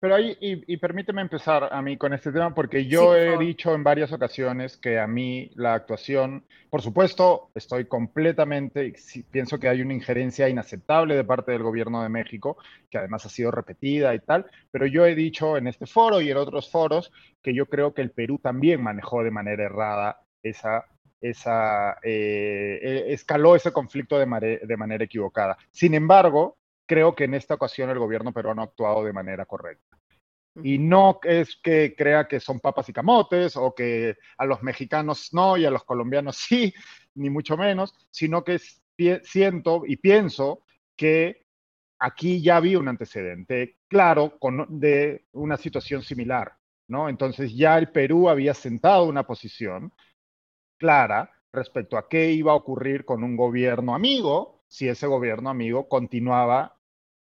Pero ahí, y, permíteme empezar a mí con este tema, porque yo he dicho en varias ocasiones que a mí la actuación, por supuesto, estoy completamente, pienso que hay una injerencia inaceptable de parte del gobierno de México, que además ha sido repetida y tal, pero yo he dicho en este foro y en otros foros que yo creo que el Perú también manejó de manera errada esa esa, eh, e, escaló ese conflicto de, de, manera equivocada. Sin embargo, creo que en esta ocasión el gobierno peruano ha actuado de manera correcta. Y no es que crea que son papas y camotes o que a los mexicanos no y a los colombianos sí, ni mucho menos, sino que siento y pienso que aquí ya había un antecedente claro con, de una situación similar, ¿no? Entonces ya el Perú había sentado una posición clara respecto a qué iba a ocurrir con un gobierno amigo si ese gobierno amigo continuaba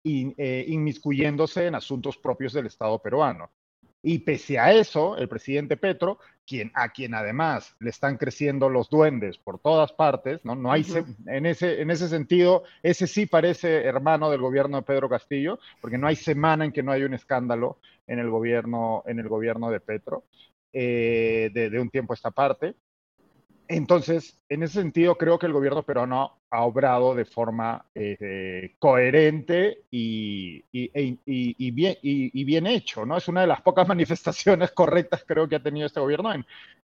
eh, inmiscuyéndose en asuntos propios del Estado peruano. Y pese a eso, el presidente Petro, quien, a quien además le están creciendo los duendes por todas partes, ¿no? no hay en, ese, en ese sentido, ese sí parece hermano del gobierno de Pedro Castillo, porque no hay semana en que no haya un escándalo en el gobierno, en el gobierno de Petro, eh, de, de, un tiempo a esta parte. Entonces, en ese sentido, creo que el gobierno peruano ha obrado de forma eh, coherente y, y, bien, y, bien hecho, ¿no? Es una de las pocas manifestaciones correctas, creo, que ha tenido este gobierno en,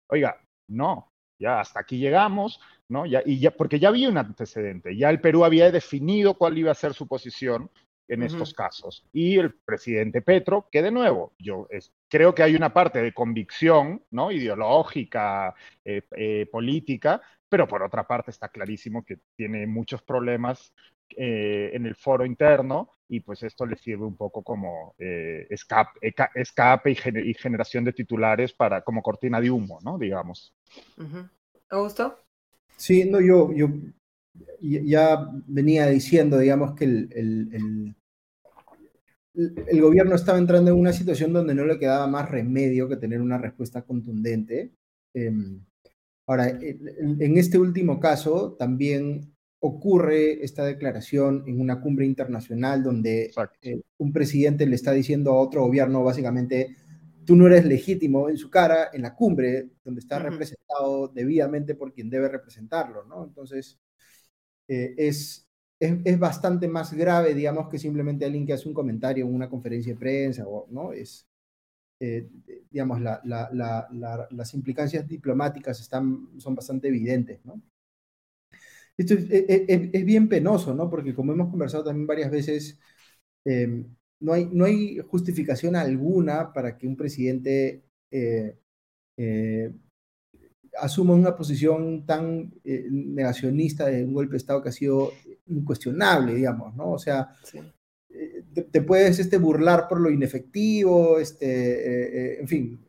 oiga, no, ya hasta aquí llegamos, ¿no? Ya, y ya, porque ya había un antecedente, ya el Perú había definido cuál iba a ser su posición en estos casos. Y el presidente Petro, que de nuevo, yo creo que hay una parte de convicción, ¿no? Ideológica, eh, eh, política, pero por otra parte está clarísimo que tiene muchos problemas eh, en el foro interno y pues esto le sirve un poco como escape, escape y, generación de titulares para como cortina de humo, ¿no? Digamos. ¿Augusto? Sí, no, yo, yo ya venía diciendo, digamos, que el, el, gobierno estaba entrando en una situación donde no le quedaba más remedio que tener una respuesta contundente. Em, ahora, en este último caso, también ocurre esta declaración en una cumbre internacional donde eh, un presidente le está diciendo a otro gobierno, básicamente, tú no eres legítimo en su cara, en la cumbre, donde está representado debidamente por quien debe representarlo, ¿no? Entonces, eh, es, es, bastante más grave, digamos, que simplemente alguien que hace un comentario en una conferencia de prensa, ¿no? Es, eh, digamos, las implicancias diplomáticas están, son bastante evidentes, ¿no? Esto es, bien penoso, ¿no? Porque como hemos conversado también varias veces, em, no, hay, no hay justificación alguna para que un presidente eh, asuma una posición tan eh, negacionista de un golpe de Estado que ha sido incuestionable, digamos, ¿no? O sea, eh, te, puedes este, burlar por lo inefectivo, este, eh, en fin,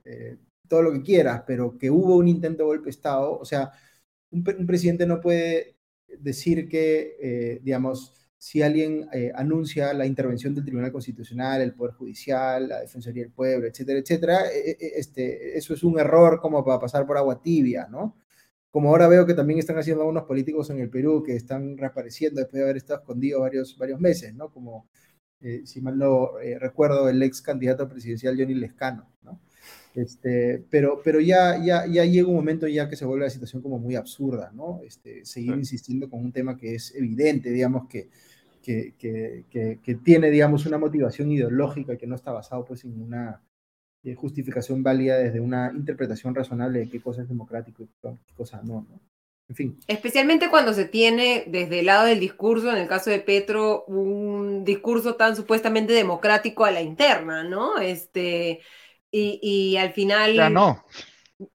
todo lo que quieras, pero que hubo un intento de golpe de Estado, o sea, un, un presidente no puede decir que, digamos, si alguien eh, anuncia la intervención del Tribunal Constitucional, el Poder Judicial, la Defensoría del Pueblo, etcétera, etcétera, eh, eh, este, eso es un error como para pasar por agua tibia, ¿no? Como ahora veo que también están haciendo algunos políticos en el Perú que están reapareciendo después de haber estado escondidos varios, varios meses, ¿no? Como, si mal no recuerdo, el ex candidato presidencial Johnny Lescano, ¿no? Este, pero, pero ya, ya, ya llega un momento ya que se vuelve la situación como muy absurda, ¿no? Este, seguir insistiendo con un tema que es evidente, digamos, que, que, que, que, tiene, digamos, una motivación ideológica que no está basado, pues, en una eh, justificación válida desde una interpretación razonable de qué cosa es democrático y qué cosa no, ¿no? En fin. Especialmente cuando se tiene desde el lado del discurso, en el caso de Petro, un discurso tan supuestamente democrático a la interna, ¿no? Este, y, al final... Ya no.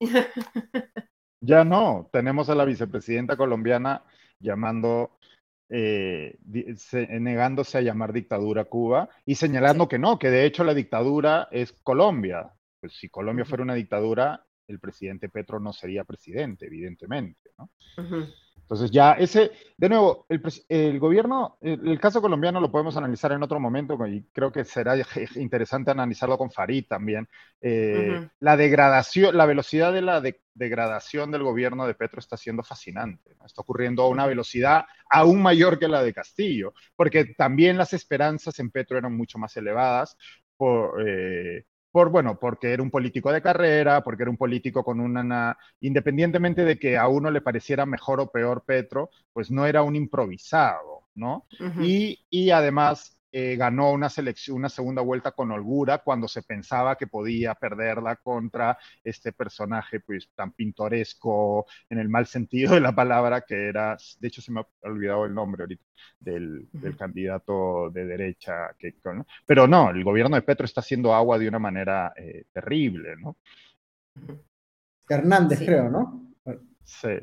ya no. Tenemos a la vicepresidenta colombiana llamando, eh, negándose a llamar dictadura a Cuba y señalando que no, que de hecho la dictadura es Colombia. Pues si Colombia fuera una dictadura, el presidente Petro no sería presidente, evidentemente. ¿no? Entonces ya ese, de nuevo, el, gobierno, el, caso colombiano lo podemos analizar en otro momento y creo que será interesante analizarlo con Farid también. Eh, la degradación, la velocidad de la degradación del gobierno de Petro está siendo fascinante. Está ocurriendo a una velocidad aún mayor que la de Castillo, porque también las esperanzas en Petro eran mucho más elevadas. Por, eh, por, bueno, porque era un político de carrera, porque era un político con una, independientemente de que a uno le pareciera mejor o peor Petro, pues no era un improvisado, ¿no? y, y, además eh, ganó una, selección, una segunda vuelta con holgura cuando se pensaba que podía perderla contra este personaje pues tan pintoresco en el mal sentido de la palabra que era, de hecho se me ha olvidado el nombre ahorita, del, candidato de derecha. Que, Pero no, el gobierno de Petro está haciendo agua de una manera eh, terrible, ¿no? Hernández, creo, ¿no? Sí.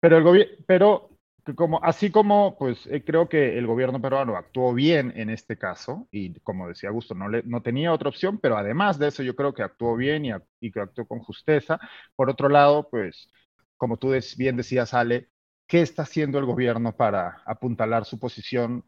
Pero, el gobierno, pero como, así como pues eh, creo que el gobierno peruano actuó bien en este caso, y como decía Augusto, no, le, no tenía otra opción, pero además de eso yo creo que actuó bien y, y que actuó con justeza. Por otro lado, pues como tú bien decías, Ale, ¿qué está haciendo el gobierno para apuntalar su posición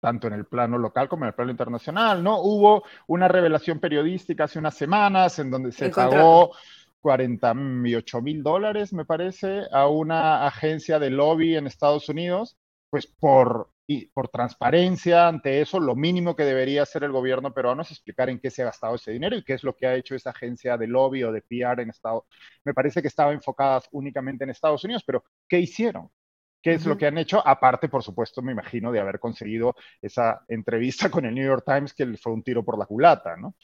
tanto en el plano local como en el plano internacional? ¿no? Hubo una revelación periodística hace unas semanas en donde se pagó 48 mil dólares, me parece, a una agencia de lobby en Estados Unidos, pues por, y por transparencia ante eso, lo mínimo que debería hacer el gobierno peruano es explicar en qué se ha gastado ese dinero y qué es lo que ha hecho esa agencia de lobby o de PR en Estados Me parece que estaba enfocada únicamente en Estados Unidos, pero ¿qué hicieron? ¿Qué es lo que han hecho? Aparte, por supuesto, me imagino de haber conseguido esa entrevista con el New York Times que fue un tiro por la culata, ¿no?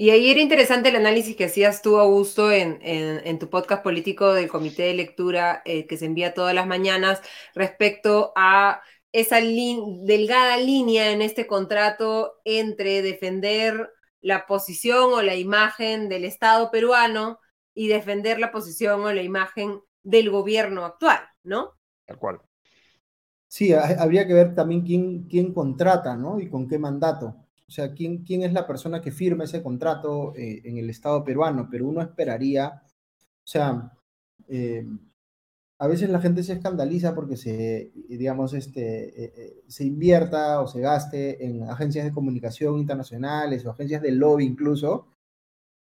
Y ahí era interesante el análisis que hacías tú, Augusto, en, en, tu podcast político del Comité de Lectura eh, que se envía todas las mañanas respecto a esa delgada línea en este contrato entre defender la posición o la imagen del Estado peruano y defender la posición o la imagen del gobierno actual, ¿no? Tal cual. Sí, habría que ver también quién, quién contrata, ¿no? Y con qué mandato. O sea, ¿quién, quién es la persona que firma ese contrato eh, en el Estado peruano? Pero uno esperaría, o sea, eh, a veces la gente se escandaliza porque se, digamos, este, eh, se invierta o se gaste en agencias de comunicación internacionales o agencias de lobby incluso,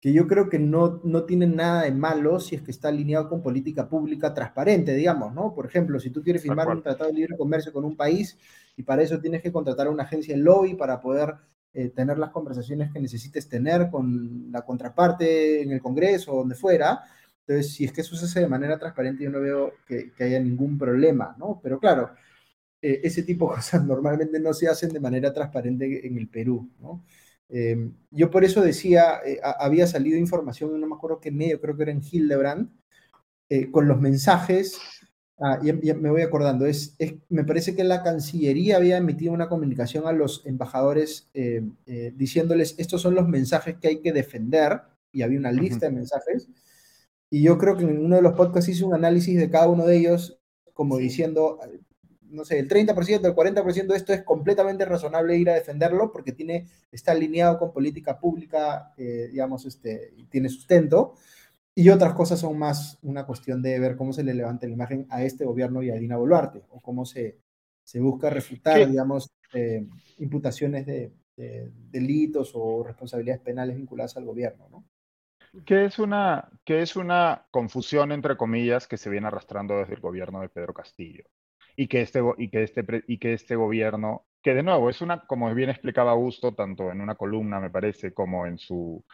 que yo creo que no, no tienen nada de malo si es que está alineado con política pública transparente, digamos, ¿no? Por ejemplo, si tú quieres firmar un tratado de libre comercio con un país y para eso tienes que contratar a una agencia de lobby para poder eh, tener las conversaciones que necesites tener con la contraparte en el Congreso o donde fuera. Entonces, si es que eso se hace de manera transparente, yo no veo que, haya ningún problema, ¿no? Pero claro, eh, ese tipo de cosas normalmente no se hacen de manera transparente en el Perú, ¿no? Em, yo por eso decía, eh, había salido información, no me acuerdo qué medio, creo que era en Hildebrand, con los mensajes Ah, ya, me voy acordando. Es, me parece que la Cancillería había emitido una comunicación a los embajadores eh, eh, diciéndoles estos son los mensajes que hay que defender y había una lista de mensajes. Y yo creo que en uno de los podcasts hice un análisis de cada uno de ellos como diciendo, no sé, el 30%, el 40% de esto es completamente razonable ir a defenderlo porque tiene, está alineado con política pública, eh, digamos, este, tiene sustento. Y otras cosas son más una cuestión de ver cómo se le levanta la imagen a este gobierno y a Dina Boluarte, o cómo se, se busca refutar, digamos, eh, imputaciones de, delitos o responsabilidades penales vinculadas al gobierno, ¿no? Que es, una, que es una confusión, entre comillas, que se viene arrastrando desde el gobierno de Pedro Castillo. Y que este, y que este, y que este gobierno, que de nuevo es una, como bien explicaba Augusto, tanto en una columna, me parece, como en su,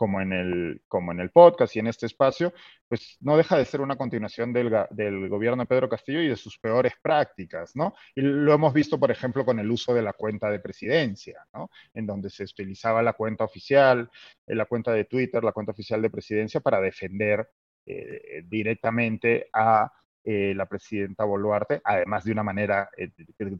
como en el, como en el podcast y en este espacio, pues no deja de ser una continuación del, del, gobierno de Pedro Castillo y de sus peores prácticas, ¿no? Y lo hemos visto, por ejemplo, con el uso de la cuenta de presidencia, ¿no? En donde se utilizaba la cuenta oficial, eh, la cuenta de Twitter, la cuenta oficial de presidencia para defender eh, directamente a eh, la presidenta Boluarte, además de una manera, eh,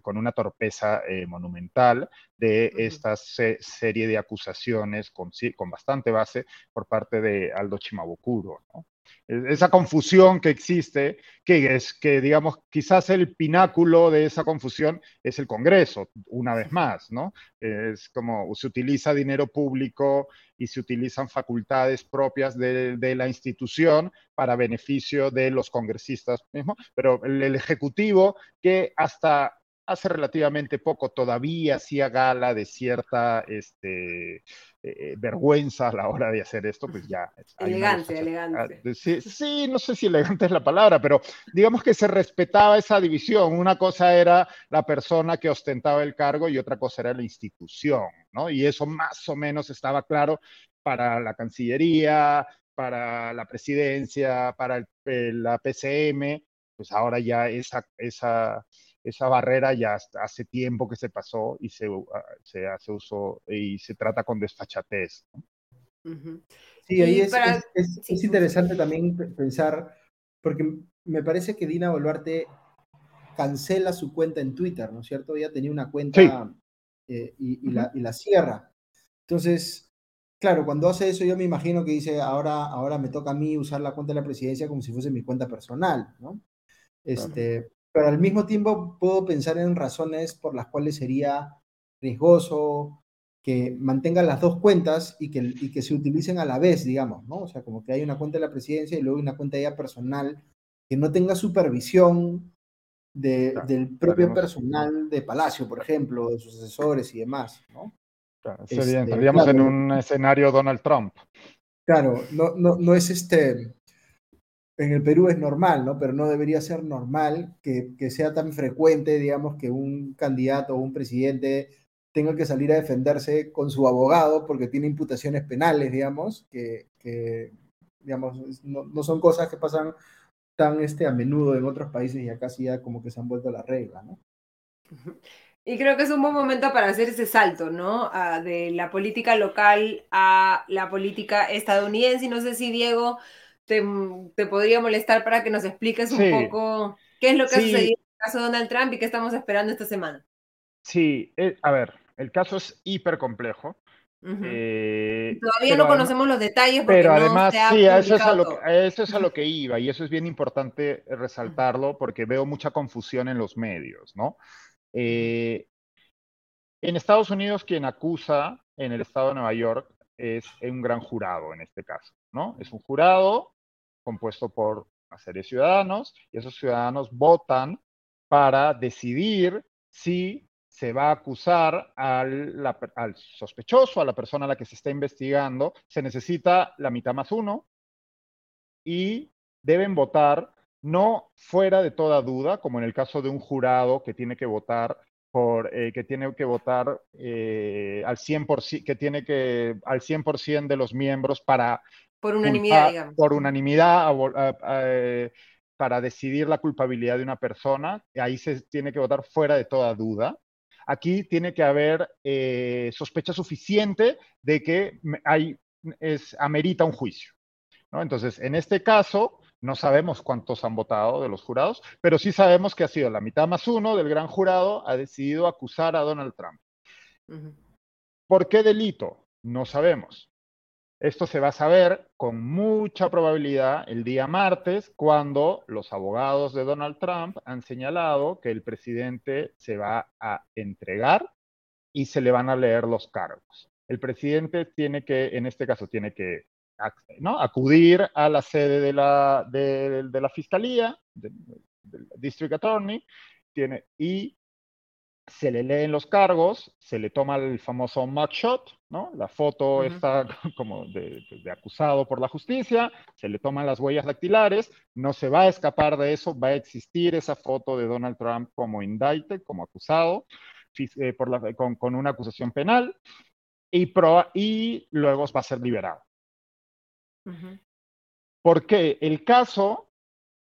con una torpeza eh, monumental, de esta serie de acusaciones con, con, bastante base por parte de Aldo Chimabukuro. ¿no? Esa confusión que existe, que es que, digamos, quizás el pináculo de esa confusión es el Congreso, una vez más, ¿no? Es como se utiliza dinero público y se utilizan facultades propias de, la institución para beneficio de los congresistas mismos, pero el Ejecutivo, que hasta hace relativamente poco todavía hacía gala de cierta este, eh, eh, vergüenza a la hora de hacer esto, pues ya. Elegante, elegante. Ah, sí, sí, no sé si elegante es la palabra, pero digamos que se respetaba esa división. Una cosa era la persona que ostentaba el cargo y otra cosa era la institución, ¿no? Y eso más o menos estaba claro para la Cancillería, para la presidencia, para la PCM, pues ahora ya esa, esa esa barrera ya hace tiempo que se pasó y se, ah, se hace uso y se trata con desfachatez. Sí, ahí es, es, interesante también pensar, porque me parece que Dina Boluarte cancela su cuenta en Twitter, ¿no es cierto? Ella tenía una cuenta eh, y, la, y la cierra. Entonces, Claro, cuando hace eso yo me imagino que dice, ahora, ahora me toca a mí usar la cuenta de la presidencia como si fuese mi cuenta personal, ¿no? Este, Pero al mismo tiempo puedo pensar en razones por las cuales sería riesgoso que mantengan las dos cuentas y que, y que se utilicen a la vez, digamos, ¿no? O sea, como que hay una cuenta de la presidencia y luego una cuenta ya personal que no tenga supervisión del propio personal de Palacio, por ejemplo, de sus asesores y demás, ¿no? Este, entraríamos en un escenario Donald Trump. Claro, no, no, no es este, en el Perú es normal, ¿no? Pero no debería ser normal que, que, sea tan frecuente, digamos, que un candidato o un presidente tenga que salir a defenderse con su abogado porque tiene imputaciones penales, digamos, que, que digamos, no, no, son cosas que pasan tan este, a menudo en otros países y acá sí ya como que se han vuelto la regla, ¿no? Y creo que es un buen momento para hacer ese salto, ¿no? De la política local a la política estadounidense. No sé si Diego te, te podría molestar para que nos expliques un poco qué es lo que ha sucedido en el caso de Donald Trump y qué estamos esperando esta semana. Sí, eh, a ver, el caso es hiper complejo. Eh, todavía no conocemos los detalles. Pero además, sí, eso es, a lo que, eso es a lo que iba y eso es bien importante resaltarlo porque veo mucha confusión en los medios, ¿no? Eh, en Estados Unidos, quien acusa en el estado de Nueva York es un gran jurado en este caso, ¿no? Es un jurado compuesto por una serie de ciudadanos y esos ciudadanos votan para decidir si se va a acusar al, al, sospechoso, a la persona a la que se está investigando. Se necesita la mitad más uno y deben votar no fuera de toda duda, como en el caso de un jurado que tiene que votar por, eh, que tiene que votar eh, al 100%, que tiene que, al 100% de los miembros para... Por unanimidad, digamos. Por unanimidad, eh, para decidir la culpabilidad de una persona. Ahí se tiene que votar fuera de toda duda. Aquí tiene que haber sospecha suficiente de que hay, es, amerita un juicio. ¿no? Entonces, en este caso, no sabemos cuántos han votado de los jurados, pero sí sabemos que ha sido la mitad más uno del gran jurado ha decidido acusar a Donald Trump. ¿Por qué delito? No sabemos. Esto se va a saber con mucha probabilidad el día martes, cuando los abogados de Donald Trump han señalado que el presidente se va a entregar y se le van a leer los cargos. El presidente tiene que, en este caso, tiene que acudir a la sede de la, de, la fiscalía, del, district attorney, tiene, y se le leen los cargos, se le toma el famoso mugshot, ¿no? La foto está como de, de, acusado por la justicia, se le toman las huellas dactilares, no se va a escapar de eso, va a existir esa foto de Donald Trump como indicted, como acusado, eh, por la, con, con, una acusación penal, y, pro, y luego va a ser liberado. Porque el caso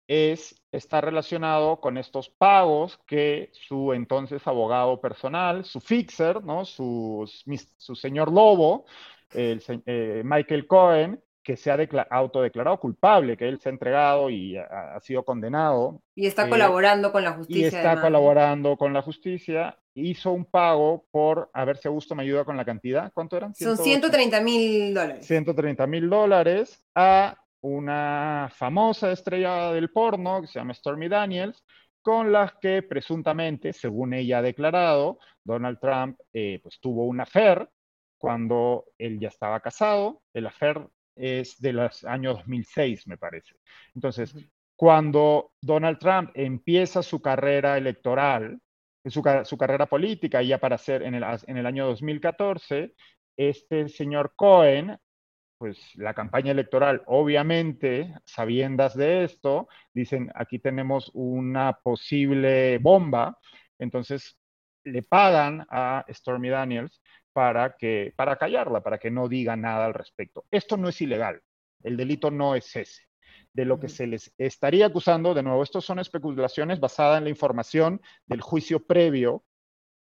es, está relacionado con estos pagos que su entonces abogado personal, su fixer, ¿no? su, su señor Lobo, el, eh, Michael Cohen, que se ha autodeclarado culpable, que él se ha entregado y ha, sido condenado. Y está eh, colaborando con la justicia. Y está colaborando con la justicia. Hizo un pago por, a ver si Augusto me ayuda con la cantidad, ¿cuánto eran? Son 130 mil dólares. 130 mil dólares a una famosa estrella del porno que se llama Stormy Daniels, con las que presuntamente, según ella ha declarado, Donald Trump eh, pues tuvo una affair cuando él ya estaba casado. El affair es de los años 2006, me parece. Entonces, cuando Donald Trump empieza su carrera electoral, su, su carrera política, ya para ser en el, en el año 2014, este señor Cohen, pues la campaña electoral, obviamente, sabiendas de esto, dicen, aquí tenemos una posible bomba, entonces le pagan a Stormy Daniels para, que, para callarla, para que no diga nada al respecto. Esto no es ilegal, el delito no es ese. de lo que se les estaría acusando. De nuevo, estos son especulaciones basadas en la información del juicio previo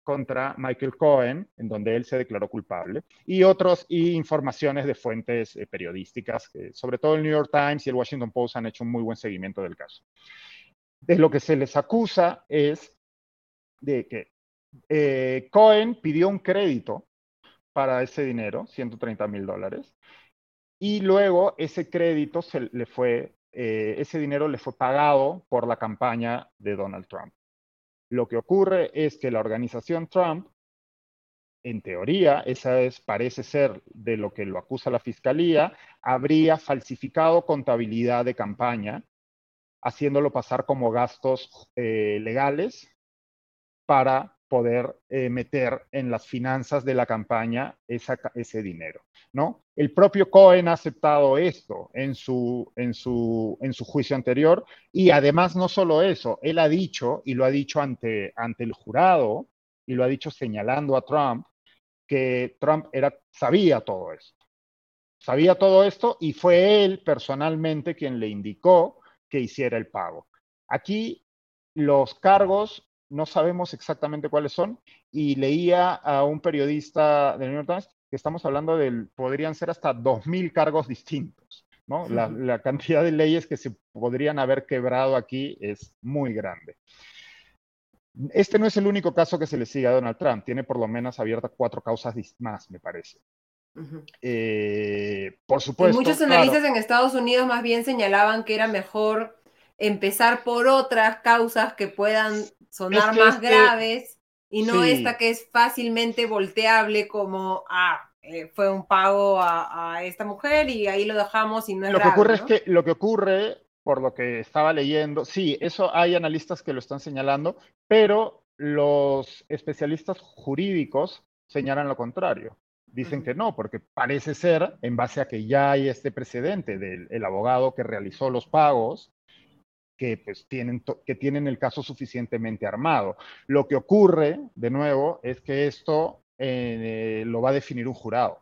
contra Michael Cohen, en donde él se declaró culpable, y otras informaciones de fuentes eh, periodísticas, sobre todo el New York Times y el Washington Post han hecho un muy buen seguimiento del caso. De lo que se les acusa es de que eh, Cohen pidió un crédito para ese dinero, 130 mil dólares, y luego ese crédito se le fue, eh, ese dinero le fue pagado por la campaña de Donald Trump. Lo que ocurre es que la organización Trump, en teoría, esa es, parece ser de lo que lo acusa la fiscalía, habría falsificado contabilidad de campaña, haciéndolo pasar como gastos eh, legales para poder eh, meter en las finanzas de la campaña ese dinero, ¿no? El propio Cohen ha aceptado esto en su, en, su, en su juicio anterior y además no solo eso, él ha dicho, y lo ha dicho ante, ante el jurado, y lo ha dicho señalando a Trump, que Trump era, sabía todo esto. Sabía todo esto y fue él personalmente quien le indicó que hiciera el pago. Aquí los cargos no sabemos exactamente cuáles son, y leía a un periodista del New York Times que estamos hablando del, podrían ser hasta 2.000 cargos distintos, ¿no? La, la, cantidad de leyes que se podrían haber quebrado aquí es muy grande. Este no es el único caso que se le sigue a Donald Trump, tiene por lo menos abiertas cuatro causas más, me parece. eh, por supuesto. Y muchos analistas claro, en Estados Unidos más bien señalaban que era mejor empezar por otras causas que puedan sonar es que más este, graves y no sí. esta que es fácilmente volteable como, ah, eh, fue un pago a, a, esta mujer y ahí lo dejamos y no es Lo grave, que ocurre ¿no? es que lo que ocurre, por lo que estaba leyendo, sí, eso hay analistas que lo están señalando, pero los especialistas jurídicos señalan lo contrario. Dicen uh -huh. que no, porque parece ser, en base a que ya hay este precedente del el abogado que realizó los pagos, que, pues, tienen, que tienen el caso suficientemente armado. Lo que ocurre, de nuevo, es que esto eh, lo va a definir un jurado.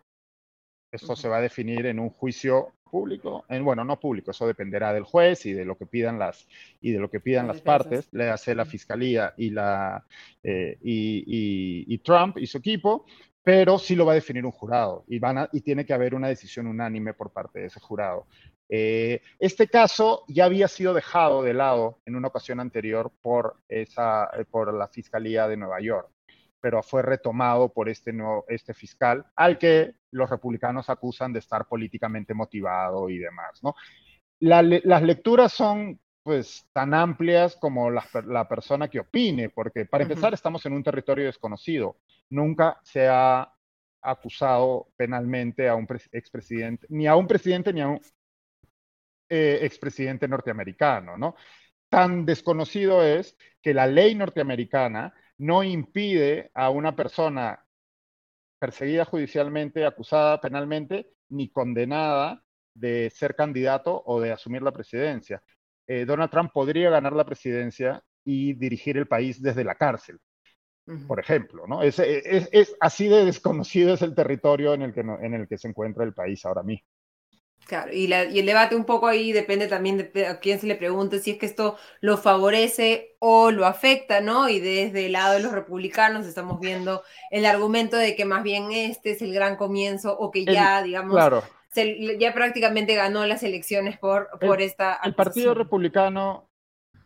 Esto uh -huh. se va a definir en un juicio público, en, bueno, no público, eso dependerá del juez y de lo que pidan las y de lo que pidan las, las partes, le hace la fiscalía y la eh, y, y, y, Trump y su equipo, pero sí lo va a definir un jurado y van a, y tiene que haber una decisión unánime por parte de ese jurado. Eh, este caso ya había sido dejado de lado en una ocasión anterior por, esa, eh, por la Fiscalía de Nueva York, pero fue retomado por este, nuevo, este fiscal al que los republicanos acusan de estar políticamente motivado y demás. ¿no? La, las lecturas son pues tan amplias como la, la, persona que opine, porque para empezar uh -huh. estamos en un territorio desconocido. Nunca se ha acusado penalmente a un expresidente, ni a un presidente ni a un eh, expresidente norteamericano, ¿no? Tan desconocido es que la ley norteamericana no impide a una persona perseguida judicialmente, acusada penalmente, ni condenada de ser candidato o de asumir la presidencia. Eh, Donald Trump podría ganar la presidencia y dirigir el país desde la cárcel, uh -huh. por ejemplo, ¿no? Es, es, es, así de desconocido es el territorio en el, que no, en el que se encuentra el país ahora mismo. Claro, y, la, y, el debate un poco ahí depende también de a quién se le pregunte si es que esto lo favorece o lo afecta, ¿no? Y desde el lado de los republicanos estamos viendo el argumento de que más bien este es el gran comienzo o que ya, el, digamos, claro. se, ya prácticamente ganó las elecciones por, por esta... El Partido Republicano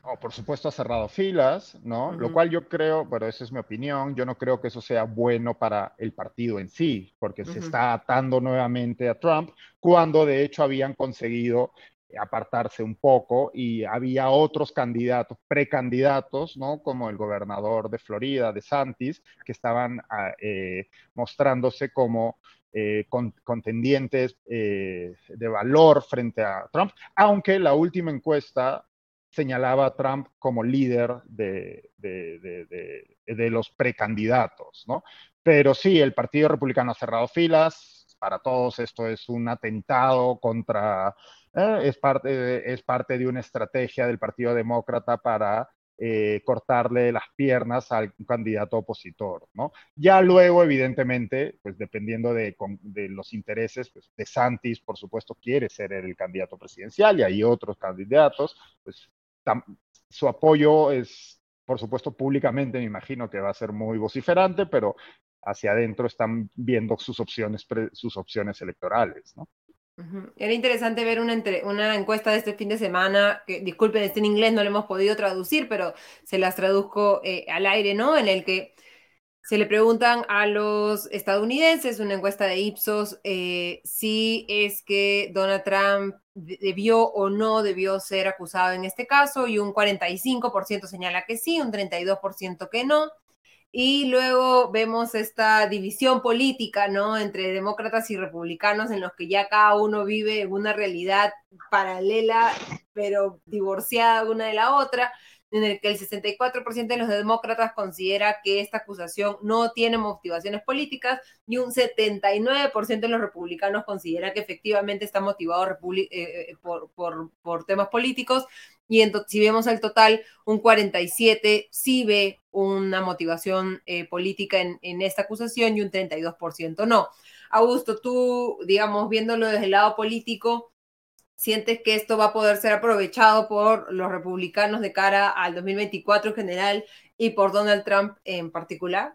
oh, por supuesto ha cerrado filas, ¿no? Uh -huh. Lo cual yo creo, pero esa es mi opinión, yo no creo que eso sea bueno para el partido en sí, porque uh -huh. se está atando nuevamente a Trump, cuando de hecho habían conseguido apartarse un poco y había otros candidatos, precandidatos, ¿no? Como el gobernador de Florida, de Santis, que estaban ah, eh, mostrándose como eh, con, contendientes eh, de valor frente a Trump, aunque la última encuesta señalaba a Trump como líder de, los precandidatos, ¿no? Pero sí, el Partido Republicano ha cerrado filas, para todos esto es un atentado contra, eh, es, parte, es parte de una estrategia del Partido Demócrata para eh, cortarle las piernas al candidato opositor, ¿no? Ya luego, evidentemente, pues dependiendo de, los intereses, pues de Santis, por supuesto, quiere ser el candidato presidencial y hay otros candidatos, pues su apoyo es, por supuesto, públicamente, me imagino que va a ser muy vociferante, pero hacia adentro están viendo sus opciones, sus opciones electorales, ¿no? Era interesante ver una, una encuesta de este fin de semana, que disculpen, está en inglés, no lo hemos podido traducir, pero se las traduzco eh, al aire, ¿no? En el que se le preguntan a los estadounidenses, una encuesta de Ipsos, eh, si es que Donald Trump debió o no debió ser acusado en este caso, y un 45% señala que sí, un 32% que no. Y luego vemos esta división política, ¿no? Entre demócratas y republicanos en los que ya cada uno vive en una realidad paralela, pero divorciada una de la otra en el que el 64% de los demócratas considera que esta acusación no tiene motivaciones políticas y un 79% de los republicanos considera que efectivamente está motivado eh, eh, por, por, temas políticos. Y si vemos el total, un 47 sí ve una motivación eh, política en, en esta acusación y un 32% no. Augusto, tú, digamos, viéndolo desde el lado político, ¿Sientes que esto va a poder ser aprovechado por los republicanos de cara al 2024 en general y por Donald Trump en particular?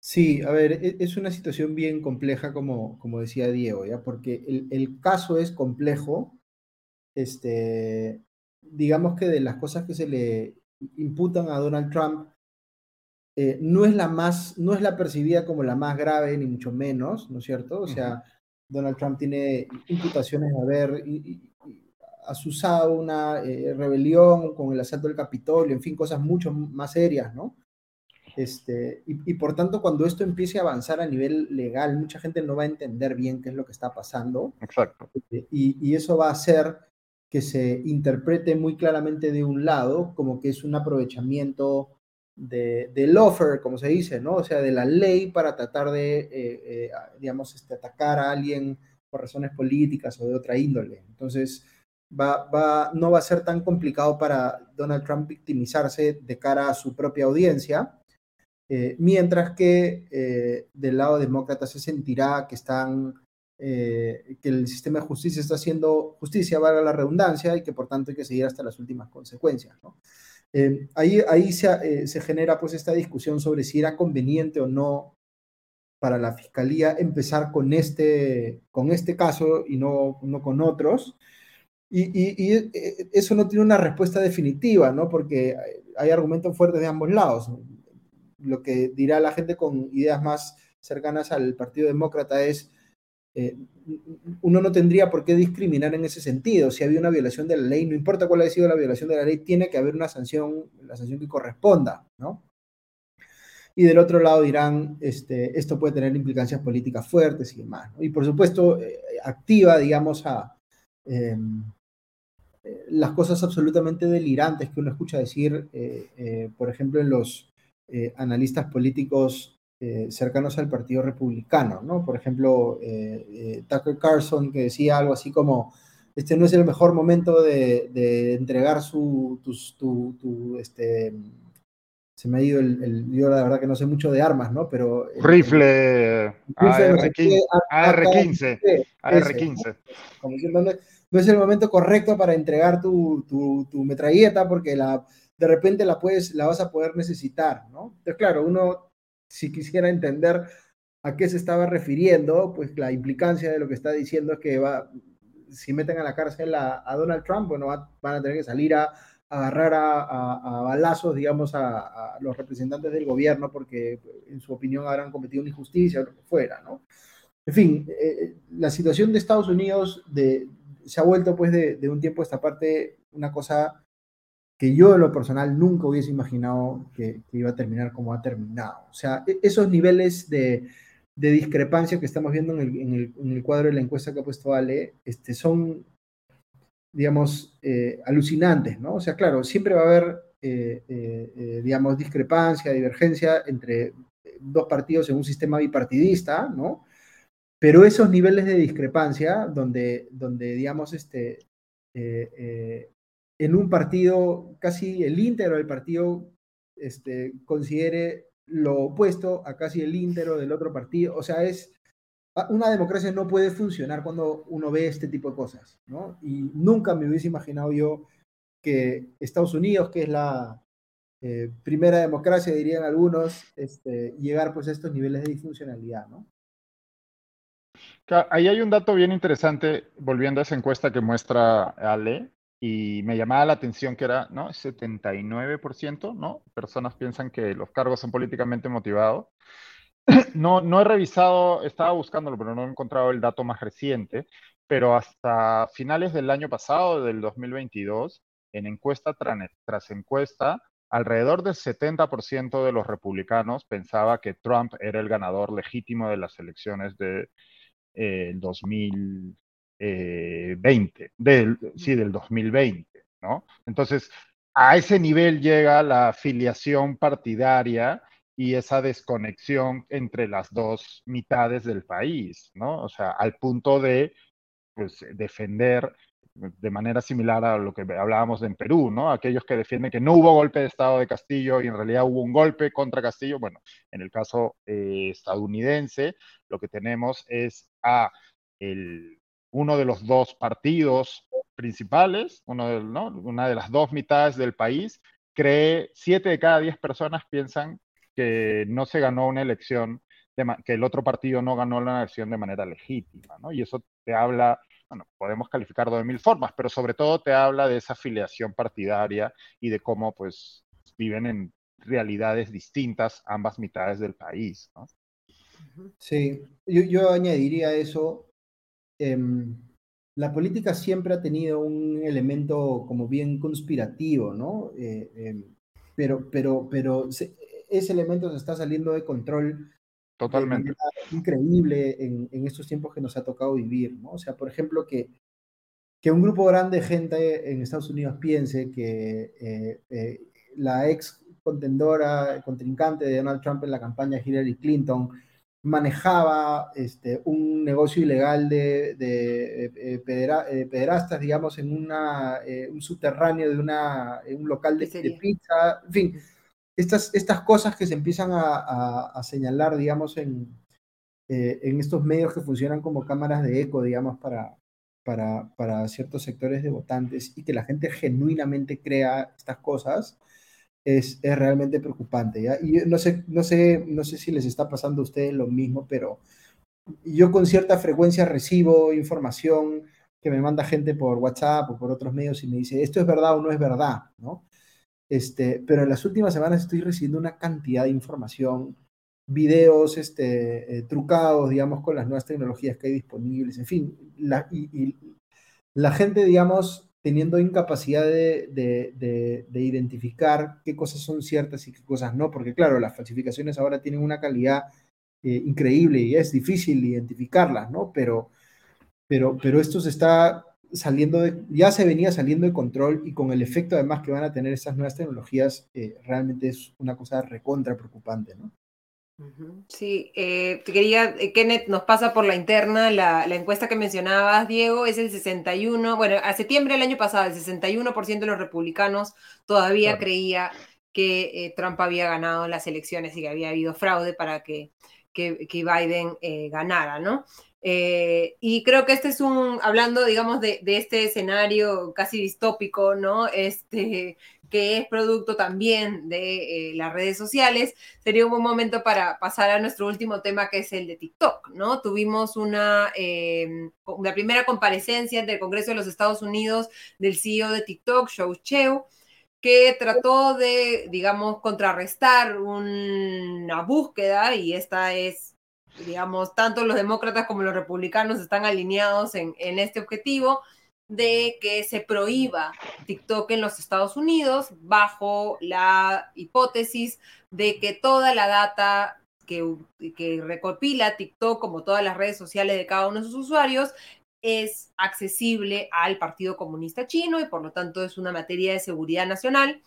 Sí, a ver, e, es una situación bien compleja, como, como decía Diego, ¿ya? Porque el, caso es complejo. Este, digamos que de las cosas que se le imputan a Donald Trump, eh, no es la más, no es la percibida como la más grave, ni mucho menos, ¿no es cierto? O sea, Donald Trump tiene imputaciones de haber asusado una eh, rebelión con el asalto del Capitolio, en fin, cosas mucho más serias, ¿no? Este, y, por tanto, cuando esto empiece a avanzar a nivel legal, mucha gente no va a entender bien qué es lo que está pasando. Exacto. Eh, y, y eso va a hacer que se interprete muy claramente de un lado como que es un aprovechamiento de, del offer, como se dice, ¿no? O sea, de la ley para tratar de, eh, eh, digamos, este, atacar a alguien por razones políticas o de otra índole. Entonces, va, va, no va a ser tan complicado para Donald Trump victimizarse de cara a su propia audiencia, eh, mientras que del lado demócrata se sentirá que están que el sistema de justicia está haciendo justicia, valga la redundancia, y que por tanto hay que seguir hasta las últimas consecuencias. ¿no? Eh, ahí ahí eh, se, genera pues esta discusión sobre si era conveniente o no para la fiscalía empezar con este, con este caso y no, no con otros. Y, eh, eso no tiene una respuesta definitiva, ¿no? Porque hay argumentos fuertes de ambos lados. Lo que dirá la gente con ideas más cercanas al Partido Demócrata es, eh, uno no tendría por qué discriminar en ese sentido. Si había una violación de la ley, no importa cuál haya sido la violación de la ley, tiene que haber una sanción, la sanción que corresponda, ¿no? Y del otro lado dirán, este, esto puede tener implicancias políticas fuertes y demás. Y por supuesto, eh, activa, digamos, a em, eh, las cosas absolutamente delirantes que uno escucha decir, por ejemplo, en los analistas políticos eh, cercanos al Partido Republicano, ¿no? Por ejemplo, eh, eh, Tucker Carlson que decía algo así como, este no es el mejor momento de, entregar su, tu, este, se me ha ido el, yo la verdad que no sé mucho de armas, ¿no? Pero... Rifle, AR-15, AR-15. No es el momento correcto para entregar tu, tu, metralleta porque la, de repente la, puedes, la vas a poder necesitar, ¿no? Entonces, claro, uno si quisiera entender a qué se estaba refiriendo, pues la implicancia de lo que está diciendo es que va, si meten a la cárcel a, Donald Trump, bueno, van a tener que salir a, agarrar a, balazos, digamos, a, los representantes del gobierno porque en su opinión habrán cometido una injusticia o lo que fuera, ¿no? En fin, eh, eh, la situación de Estados Unidos se ha vuelto pues de, de un tiempo a esta parte una cosa que yo en lo personal nunca hubiese imaginado que, iba a terminar como ha terminado. O sea, e, esos niveles de, discrepancia que estamos viendo en el, cuadro de la encuesta que ha puesto Ale, este, son, digamos, eh, alucinantes, ¿no? O sea, claro, siempre va a haber, eh, eh, digamos, discrepancia, divergencia entre dos partidos en un sistema bipartidista, ¿no? Pero esos niveles de discrepancia, donde, donde digamos, este, en un partido, casi el íntegro del partido este, considere lo opuesto a casi el íntero del otro partido. O sea, es una democracia no puede funcionar cuando uno ve este tipo de cosas, ¿no? Y nunca me hubiese imaginado yo que Estados Unidos, que es la eh, primera democracia, dirían algunos, este, llegar pues a estos niveles de disfuncionalidad, ¿no? Ahí hay un dato bien interesante, volviendo a esa encuesta que muestra Ale, y me llamaba la atención que era, ¿no? 79%, ¿no? Personas piensan que los cargos son políticamente motivados. No, no he revisado, estaba buscándolo, pero no he encontrado el dato más reciente, pero hasta finales del año pasado, del 2022, en encuesta tras encuesta, alrededor del 70% de los republicanos pensaba que Trump era el ganador legítimo de las elecciones de, 2000, 20, eh, del, sí, del 2020, ¿no? Entonces, a ese nivel llega la afiliación partidaria y esa desconexión entre las dos mitades del país, ¿no? O sea, al punto de pues, defender de manera similar a lo que hablábamos en Perú, ¿no? Aquellos que defienden que no hubo golpe de Estado de Castillo y en realidad hubo un golpe contra Castillo. Bueno, en el caso eh, estadounidense, lo que tenemos es a el uno de los dos partidos principales, una de las dos mitades del país, cree, siete de cada diez personas piensan que no se ganó una elección, que el otro partido no ganó la elección de manera legítima, ¿no? Y eso te habla, bueno, podemos calificarlo de mil formas, pero sobre todo te habla de esa afiliación partidaria y de cómo, pues, viven en realidades distintas ambas mitades del país. Sí, yo, yo añadiría eso Em, la política siempre ha tenido un elemento como bien conspirativo, ¿no? Eh, em, pero, pero, pero ese elemento se está saliendo de control. Totalmente. increíble en, en, estos tiempos que nos ha tocado vivir, ¿no? O sea, por ejemplo, que, que un grupo grande de gente en Estados Unidos piense que eh, eh, la ex contendora, contrincante de Donald Trump en la campaña Hillary Clinton, manejaba este, un negocio ilegal de, de, eh, eh, pederastas, digamos, en una, eh, un subterráneo de una, un local de, pizza, en fin, estas, estas cosas que se empiezan a, señalar, digamos, en, en estos medios que funcionan como cámaras de eco, digamos, para, para, para ciertos sectores de votantes y que la gente genuinamente crea estas cosas, es, realmente preocupante. ¿ya? Y no sé, no, sé, no sé si les está pasando a ustedes lo mismo, pero yo con cierta frecuencia recibo información que me manda gente por WhatsApp o por otros medios y me dice, esto es verdad o no es verdad, ¿no? Este, pero en las últimas semanas estoy recibiendo una cantidad de información, videos este, eh, trucados, digamos, con las nuevas tecnologías que hay disponibles, en fin, la, y la gente, digamos, teniendo incapacidad de, identificar qué cosas son ciertas y qué cosas no, porque claro, las falsificaciones ahora tienen una calidad eh, increíble y es difícil identificarlas, ¿no? Pero, pero, pero esto se está saliendo de, ya se venía saliendo de control y con el efecto además que van a tener estas nuevas tecnologías, eh, realmente es una cosa recontra preocupante, ¿no? Sí, eh, quería, eh, Kenneth, nos pasa por la interna la, encuesta que mencionabas, Diego, es el 61, bueno, a septiembre del año pasado, el 61% de los republicanos todavía creía que eh, Trump había ganado las elecciones y que había habido fraude para que, que, Biden ganara, ¿no? y creo que este es un, hablando, digamos, de, de, este escenario casi distópico, ¿no? Este, que es producto también de eh, las redes sociales, sería un buen momento para pasar a nuestro último tema, que es el de TikTok, ¿no? Tuvimos una, eh, primera comparecencia del Congreso de los Estados Unidos del CEO de TikTok, Shou Cheu, que trató de, digamos, contrarrestar una búsqueda, y esta es, digamos, tanto los demócratas como los republicanos están alineados en, en este objetivo, de que se prohíba TikTok en los Estados Unidos bajo la hipótesis de que toda la data que, recopila TikTok, como todas las redes sociales de cada uno de sus usuarios, es accesible al Partido Comunista Chino y por lo tanto es una materia de seguridad nacional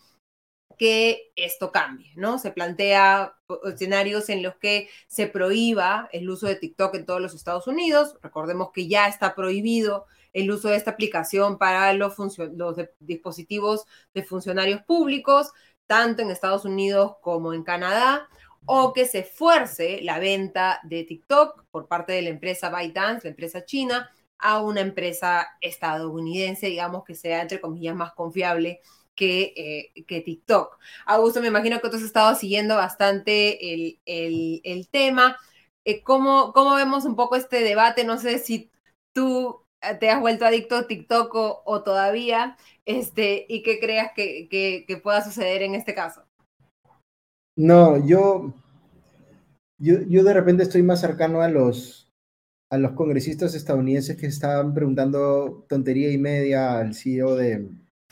que esto cambie, ¿no? Se plantea escenarios en los que se prohíba el uso de TikTok en todos los Estados Unidos. Recordemos que ya está prohibido el uso de esta aplicación para los, dispositivos de funcionarios públicos, tanto en Estados Unidos como en Canadá, o que se fuerce la venta de TikTok por parte de la empresa ByteDance, la empresa china, a una empresa estadounidense, digamos que sea, entre comillas, más confiable que, eh, que TikTok. Augusto, me imagino que tú has estado siguiendo bastante el, el, tema. Eh, ¿cómo, ¿Cómo vemos un poco este debate? No sé si tú te has vuelto adicto a TikTok o, todavía, este, y qué creas que, que, pueda suceder en este caso. No, yo, yo, yo de repente estoy más cercano a los, a los congresistas estadounidenses que estaban preguntando tontería y media al CEO de,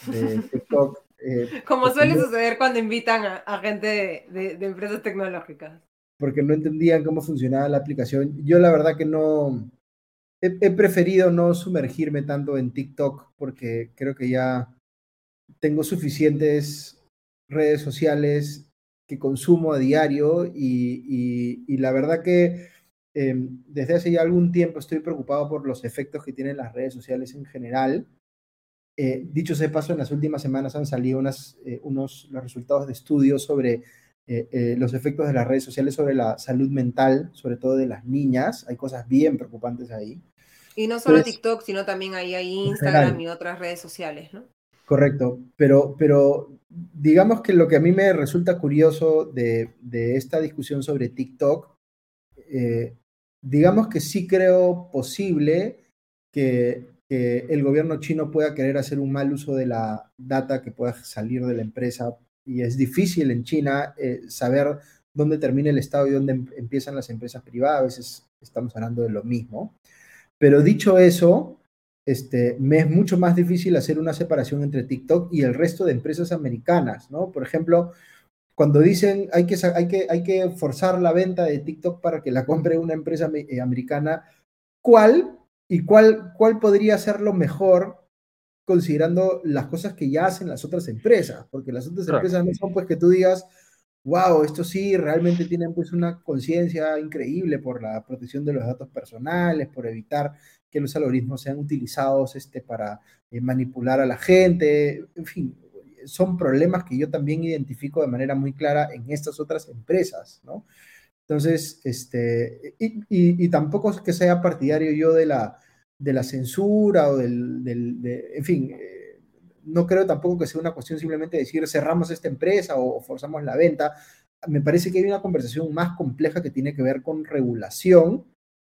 de TikTok. Eh, Como suele suceder cuando invitan a, gente de, empresas tecnológicas. Porque no entendían cómo funcionaba la aplicación. Yo la verdad que no, he, preferido no sumergirme tanto en TikTok porque creo que ya tengo suficientes redes sociales que consumo a diario y, la verdad que em, desde hace ya algún tiempo estoy preocupado por los efectos que tienen las redes sociales en general eh, dicho sea paso, en las últimas semanas han salido eh, unos, los resultados de estudios sobre eh, los efectos de las redes sociales sobre la salud mental, sobre todo de las niñas. Hay cosas bien preocupantes ahí. Y no solo TikTok, sino también ahí hay Instagram y otras redes sociales, ¿no? Correcto, pero, pero digamos que lo que a mí me resulta curioso de, de esta discusión sobre TikTok, digamos que sí creo posible que que el gobierno chino pueda querer hacer un mal uso de la data que pueda salir de la empresa. Y es difícil en China eh, saber dónde termina el Estado y dónde em, empiezan las empresas privadas. A veces estamos hablando de lo mismo. Pero dicho eso, este, me es mucho más difícil hacer una separación entre TikTok y el resto de empresas americanas, ¿no? Por ejemplo, cuando dicen hay que, hay que, hay que forzar la venta de TikTok para que la compre una empresa eh, americana, ¿cuál ¿Y cuál, cuál podría ser lo mejor considerando las cosas que ya hacen las otras empresas? Porque las otras empresas no son pues que tú digas, wow, esto sí, realmente tienen pues una conciencia increíble por la protección de los datos personales, por evitar que los algoritmos sean utilizados este, para eh, manipular a la gente, en fin, son problemas que yo también identifico de manera muy clara en estas otras empresas, ¿no? Entonces, este, y, tampoco es que sea partidario yo de la, de la censura o del, en fin, eh, no creo tampoco que sea una cuestión simplemente de decir cerramos esta empresa o, forzamos la venta. Me parece que hay una conversación más compleja que tiene que ver con regulación.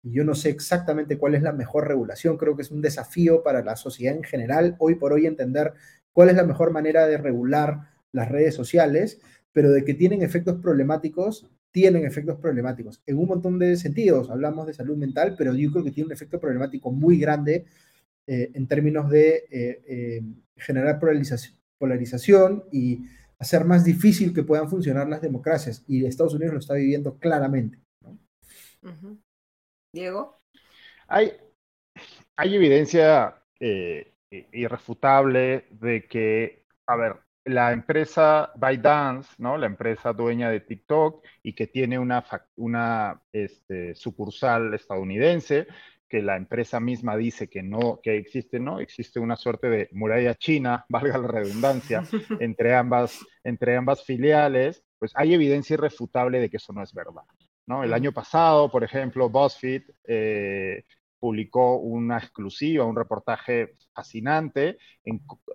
Yo no sé exactamente cuál es la mejor regulación. Creo que es un desafío para la sociedad en general, hoy por hoy, entender cuál es la mejor manera de regular las redes sociales, pero de que tienen efectos problemáticos, tienen efectos problemáticos en un montón de sentidos. Hablamos de salud mental, pero yo creo que tiene un efecto problemático muy grande eh, en términos de eh, eh, generar polarización, polarización y hacer más difícil que puedan funcionar las democracias. Y Estados Unidos lo está viviendo claramente. Diego. Hay, hay evidencia irrefutable de que, a ver, la empresa ByteDance, ¿no? la empresa dueña de TikTok y que tiene una, una este, sucursal estadounidense, que la empresa misma dice que no, que existe, ¿no? Existe una suerte de muralla china, valga la redundancia, entre ambas, entre ambas filiales, pues hay evidencia irrefutable de que eso no es verdad. ¿no? El año pasado, por ejemplo, BuzzFeed eh, publicó una exclusiva, un reportaje fascinante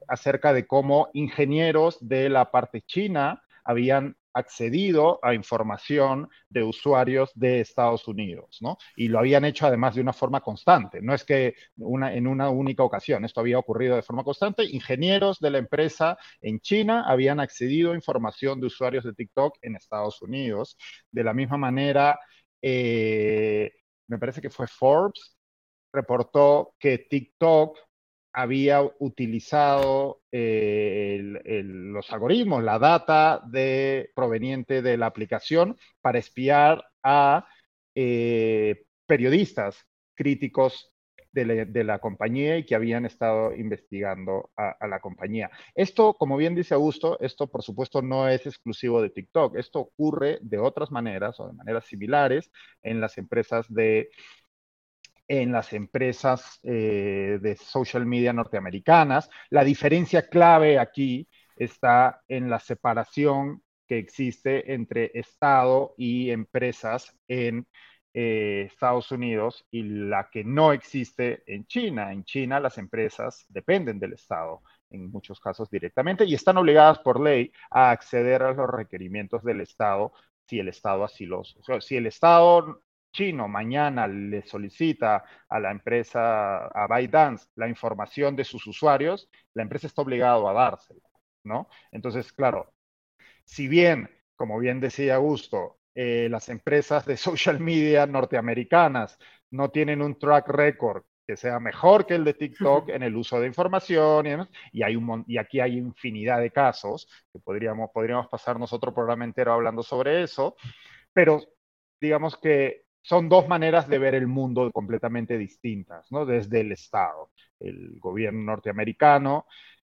acerca de cómo ingenieros de la parte china habían accedido a información de usuarios de Estados Unidos, ¿no? Y lo habían hecho además de una forma constante, no es que una, en una única ocasión, esto había ocurrido de forma constante, ingenieros de la empresa en China habían accedido a información de usuarios de TikTok en Estados Unidos. De la misma manera, eh, me parece que fue Forbes reportó que TikTok había utilizado eh, los algoritmos, la data de, proveniente de la aplicación para espiar a eh, periodistas críticos de la, compañía y que habían estado investigando a, la compañía. Esto, como bien dice Augusto, esto por supuesto no es exclusivo de TikTok. Esto ocurre de otras maneras o de maneras similares en las empresas de en las empresas eh, de social media norteamericanas. La diferencia clave aquí está en la separación que existe entre Estado y empresas en eh, Estados Unidos y la que no existe en China. En China las empresas dependen del Estado en muchos casos directamente y están obligadas por ley a acceder a los requerimientos del Estado si el Estado así los... si el Estado chino mañana le solicita a la empresa, a ByteDance, la información de sus usuarios, la empresa está obligada a dársela, ¿no? Entonces, claro, si bien, como bien decía Augusto, eh, las empresas de social media norteamericanas no tienen un track record que sea mejor que el de TikTok en el uso de información y, hay un, y aquí hay infinidad de casos que podríamos, podríamos pasarnos otro programa entero hablando sobre eso, pero digamos que son dos maneras de ver el mundo completamente distintas, ¿no? Desde el Estado. El gobierno norteamericano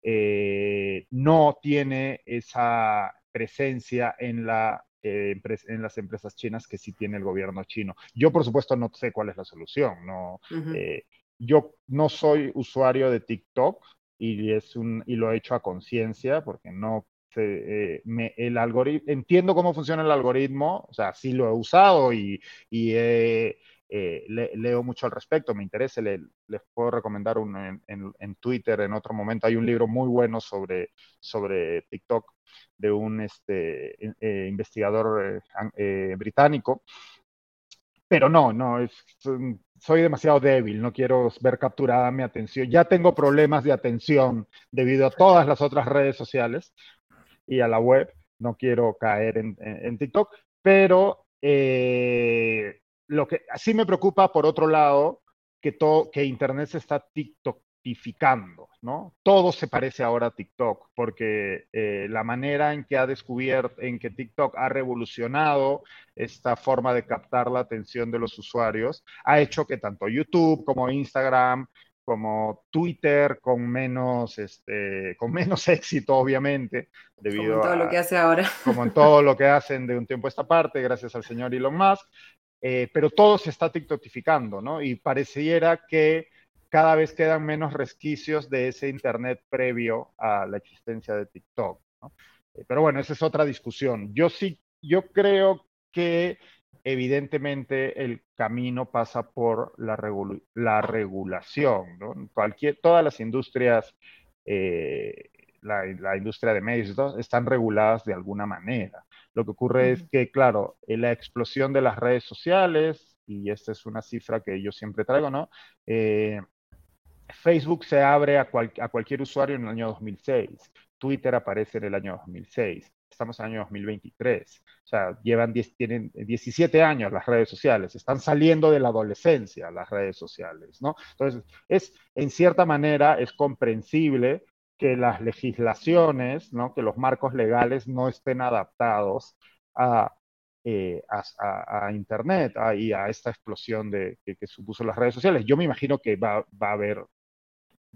eh, no tiene esa presencia en la eh, en las empresas chinas que sí tiene el gobierno chino. Yo, por supuesto, no sé cuál es la solución. No, eh, yo no soy usuario de TikTok y, es un, y lo he hecho a conciencia porque no eh, me, el algoritmo, entiendo cómo funciona el algoritmo, o sea, sí lo he usado y, y leo mucho al respecto, me interesa, les puedo recomendar un, en, Twitter en otro momento, hay un libro muy bueno sobre, sobre TikTok de un este, eh, investigador eh, eh, británico. Pero no, no, es, soy demasiado débil, no quiero ver capturada mi atención. Ya tengo problemas de atención debido a todas las otras redes sociales y a la web. No quiero caer en, TikTok, pero lo que sí me preocupa, por otro lado, que, todo, que Internet se está TikTok ¿no? Todo se parece ahora a TikTok, porque eh, la manera en que ha descubierto, en que TikTok ha revolucionado esta forma de captar la atención de los usuarios, ha hecho que tanto YouTube como Instagram, como Twitter, con menos, este, con menos éxito, obviamente, debido como en todo lo que hace ahora. Como en todo lo que hacen de un tiempo a esta parte, gracias al señor Elon Musk. Eh, pero todo se está TikTokificando, ¿no? Y pareciera que cada vez quedan menos resquicios de ese Internet previo a la existencia de TikTok. Eh, pero bueno, esa es otra discusión. Yo sí, yo creo que evidentemente el camino pasa por la, la regulación. Cualquier, todas las industrias, eh, la, industria de medios, están reguladas de alguna manera. Lo que ocurre es que, claro, la explosión de las redes sociales, y esta es una cifra que yo siempre traigo, ¿no? Eh, Facebook se abre a, cualquier usuario en el año 2006. Twitter aparece en el año 2006. Estamos en el año 2023. O sea, llevan tienen 17 años las redes sociales. Están saliendo de la adolescencia las redes sociales, ¿no? Entonces, es, en cierta manera, es comprensible que las legislaciones, ¿no? que los marcos legales no estén adaptados a, eh, a, Internet y a esta explosión de, que, supuso las redes sociales. Yo me imagino que va, va, a haber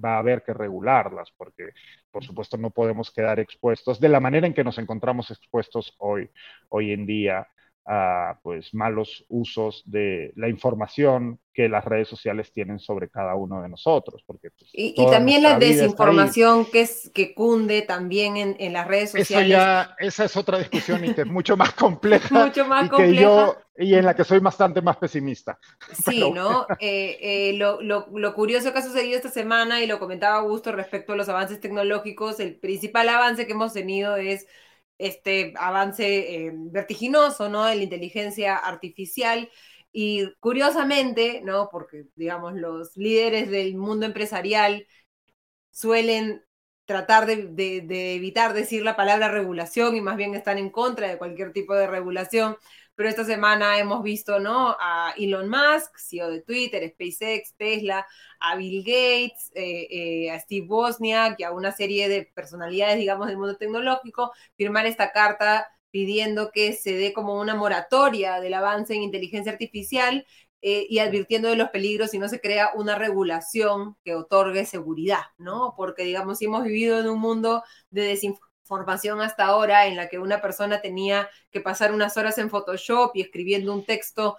va a haber que regularlas, porque por supuesto no podemos quedar expuestos de la manera en que nos encontramos expuestos hoy, hoy en día a pues malos usos de la información que las redes sociales tienen sobre cada uno de nosotros. Porque, pues, y, también la desinformación que, es, que cunde también en, las redes sociales. ya, esa es otra discusión y que es mucho más compleja. mucho más y compleja. yo, y en la que soy bastante más pesimista. Sí, ¿no? Eh, eh, lo, lo, lo, curioso que ha sucedido esta semana, y lo comentaba Augusto respecto a los avances tecnológicos, el principal avance que hemos tenido es este avance eh, vertiginoso, ¿no? De la inteligencia artificial. Y curiosamente, ¿no? Porque, digamos, los líderes del mundo empresarial suelen tratar de, de, evitar decir la palabra regulación y más bien están en contra de cualquier tipo de regulación pero esta semana hemos visto, ¿no? A Elon Musk, CEO de Twitter, SpaceX, Tesla, a Bill Gates, eh, eh, a Steve Wozniak y a una serie de personalidades, digamos, del mundo tecnológico, firmar esta carta pidiendo que se dé como una moratoria del avance en inteligencia artificial eh, y advirtiendo de los peligros si no se crea una regulación que otorgue seguridad, ¿no? Porque, digamos, si hemos vivido en un mundo de desinformación hasta ahora en la que una persona tenía que pasar unas horas en Photoshop y escribiendo un texto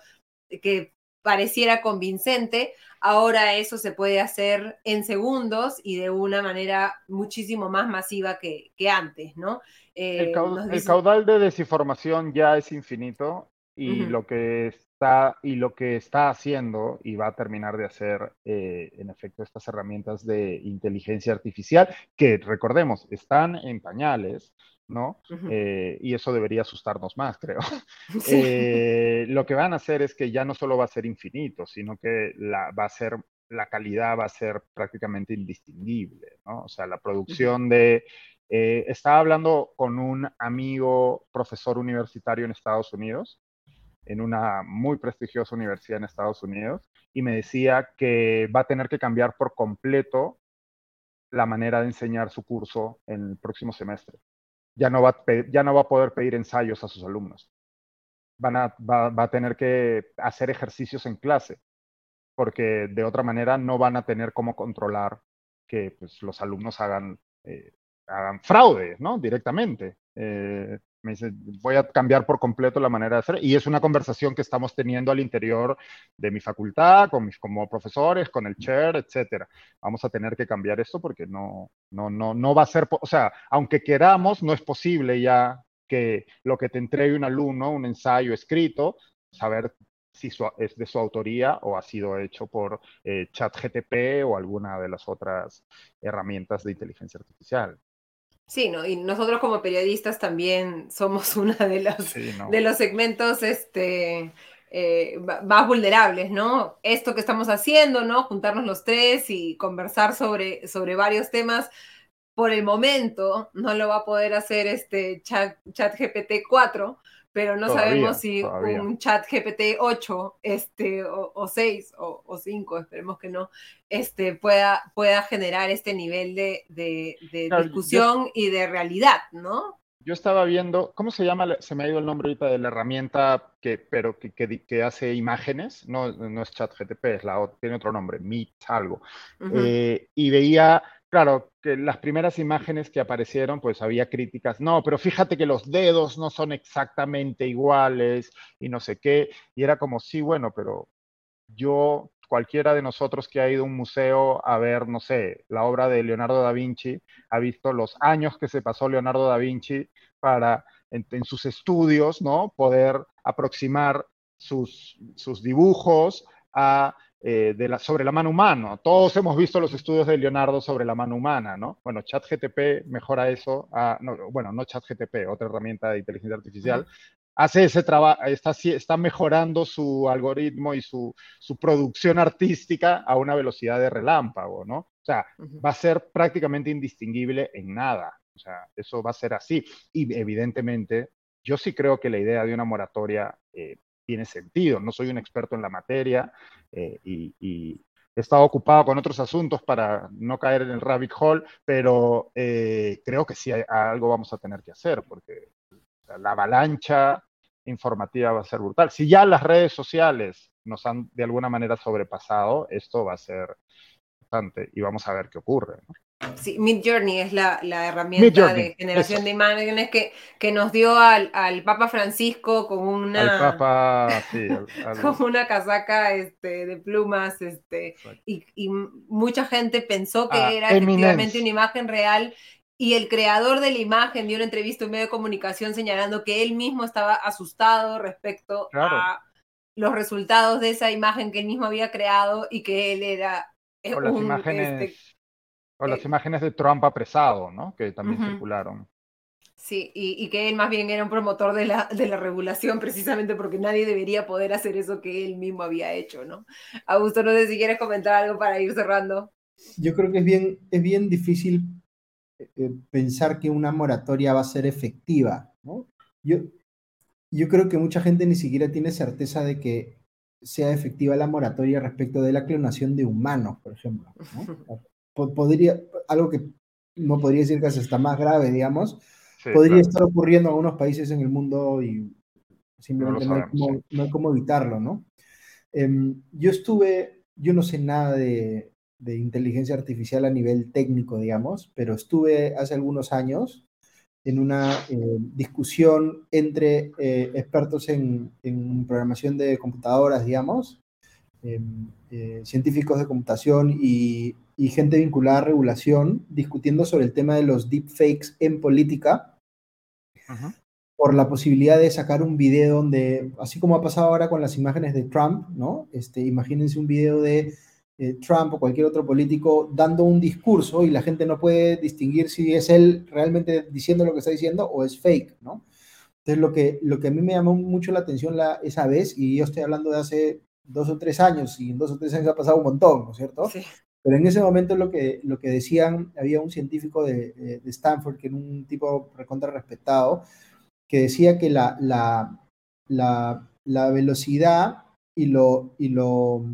que pareciera convincente, ahora eso se puede hacer en segundos y de una manera muchísimo más masiva que, antes, ¿no? el, eh, caudal, de desinformación ya es infinito y lo que está y lo que está haciendo y va a terminar de hacer eh, en efecto estas herramientas de inteligencia artificial que recordemos están en pañales ¿no? Eh, y eso debería asustarnos más, creo. Eh, lo que van a hacer es que ya no solo va a ser infinito, sino que la, va a ser, la calidad va a ser prácticamente indistinguible, ¿no? O sea, la producción de... Eh, estaba hablando con un amigo profesor universitario en Estados Unidos, en una muy prestigiosa universidad en Estados Unidos, y me decía que va a tener que cambiar por completo la manera de enseñar su curso en el próximo semestre ya no va a, ya no va a poder pedir ensayos a sus alumnos. Van a, va, a tener que hacer ejercicios en clase, porque de otra manera no van a tener cómo controlar que pues, los alumnos hagan, eh, hagan fraude, ¿no? Directamente. Eh, me dice, voy a cambiar por completo la manera de hacer. Y es una conversación que estamos teniendo al interior de mi facultad, con mis como profesores, con el chair, etcétera. Vamos a tener que cambiar esto porque no, no, no, no va a ser, o sea, aunque queramos, no es posible ya que lo que te entregue un alumno, un ensayo escrito, saber si es de su autoría o ha sido hecho por eh, ChatGTP o alguna de las otras herramientas de inteligencia artificial. Sí, ¿no? y nosotros como periodistas también somos uno de los, de los segmentos este, eh, más vulnerables, ¿no? Esto que estamos haciendo, ¿no? Juntarnos los tres y conversar sobre, sobre varios temas, por el momento no lo va a poder hacer este chat, chat GPT 4, pero no sabemos si un chat GPT 8 este, o, 6 o, 5, esperemos que no, este, pueda, pueda generar este nivel de, discusión y de realidad, ¿no? Yo estaba viendo, ¿cómo se llama? Se me ha ido el nombre ahorita de la herramienta que, pero que, que, hace imágenes, no, no es ChatGTP, es la, tiene otro nombre, Meet algo. Eh, y veía Claro, que las primeras imágenes que aparecieron, pues había críticas, no, pero fíjate que los dedos no son exactamente iguales y no sé qué, y era como, sí, bueno, pero yo, cualquiera de nosotros que ha ido a un museo a ver, no sé, la obra de Leonardo da Vinci, ha visto los años que se pasó Leonardo da Vinci para, en, sus estudios, ¿no? Poder aproximar sus, sus dibujos a eh, de la, sobre la mano humana. Todos hemos visto los estudios de Leonardo sobre la mano humana, ¿no? Bueno, ChatGTP mejora eso, bueno, no ChatGTP, otra herramienta de inteligencia artificial, hace ese trabajo, está, está mejorando su algoritmo y su, su, producción artística a una velocidad de relámpago, ¿no? O sea, va a ser prácticamente indistinguible en nada. O sea, eso va a ser así. Y evidentemente, yo sí creo que la idea de una moratoria eh, tiene sentido. No soy un experto en la materia eh, y, he estado ocupado con otros asuntos para no caer en el rabbit hole, pero eh, creo que sí algo vamos a tener que hacer porque la avalancha informativa va a ser brutal. Si ya las redes sociales nos han de alguna manera sobrepasado, esto va a ser bastante y vamos a ver qué ocurre. Sí, Mid Journey es la, herramienta de generación de imágenes que, que nos dio al, Papa Francisco con una, una casaca este, de plumas este, y, mucha gente pensó que ah, era efectivamente una imagen real y el creador de la imagen dio una entrevista a un medio de comunicación señalando que él mismo estaba asustado respecto a los resultados de esa imagen que él mismo había creado y que él era... las imágenes este, o las eh, imágenes de Trump apresado, ¿no? Que también circularon. Sí, y, que él más bien era un promotor de la, de la regulación precisamente porque nadie debería poder hacer eso que él mismo había hecho, ¿no? Augusto, no sé si quieres comentar algo para ir cerrando. Yo creo que es bien, es bien difícil eh, pensar que una moratoria va a ser efectiva, ¿no? Yo, yo creo que mucha gente ni siquiera tiene certeza de que sea efectiva la moratoria respecto de la clonación de humanos, por ejemplo. ¿no? podría, algo que no podría decir que está más grave, digamos, podría estar ocurriendo en algunos países en el mundo y simplemente no, hay, cómo, evitarlo, ¿no? Em, yo estuve, yo no sé nada de, de inteligencia artificial a nivel técnico, digamos, pero estuve hace algunos años en una eh, discusión entre eh, expertos en, programación de computadoras, digamos, em, eh, científicos de computación y, gente vinculada a regulación, discutiendo sobre el tema de los deepfakes en política, por la posibilidad de sacar un video donde, así como ha pasado ahora con las imágenes de Trump, ¿no? Este, imagínense un video de eh, Trump o cualquier otro político dando un discurso y la gente no puede distinguir si es él realmente diciendo lo que está diciendo o es fake, ¿no? Entonces, lo que, lo que a mí me llamó mucho la atención la, esa vez, y yo estoy hablando de hace dos o tres años, y en dos o tres años ha pasado un montón, ¿no es cierto? Sí. Pero en ese momento lo que, lo que decían, había un científico de, Stanford, que era un tipo recontra respetado, que decía que la, la, la, la velocidad y lo, y lo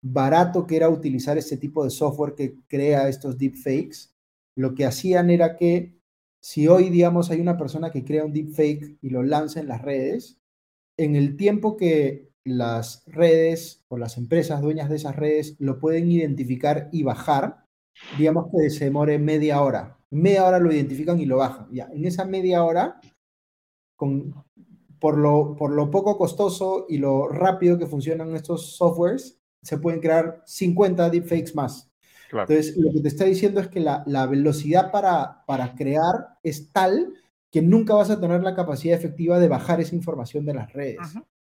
barato que era utilizar este tipo de software que crea estos deepfakes, lo que hacían era que si hoy, digamos, hay una persona que crea un deepfake y lo lanza en las redes, en el tiempo que las redes o las empresas dueñas de esas redes lo pueden identificar y bajar, digamos que se demore media hora. media hora lo identifican y lo bajan. Ya, en esa media hora, con, por, lo, por lo poco costoso y lo rápido que funcionan estos softwares, se pueden crear 50 deepfakes más. Entonces, lo que te está diciendo es que la, velocidad para, para crear es tal que nunca vas a tener la capacidad efectiva de bajar esa información de las redes.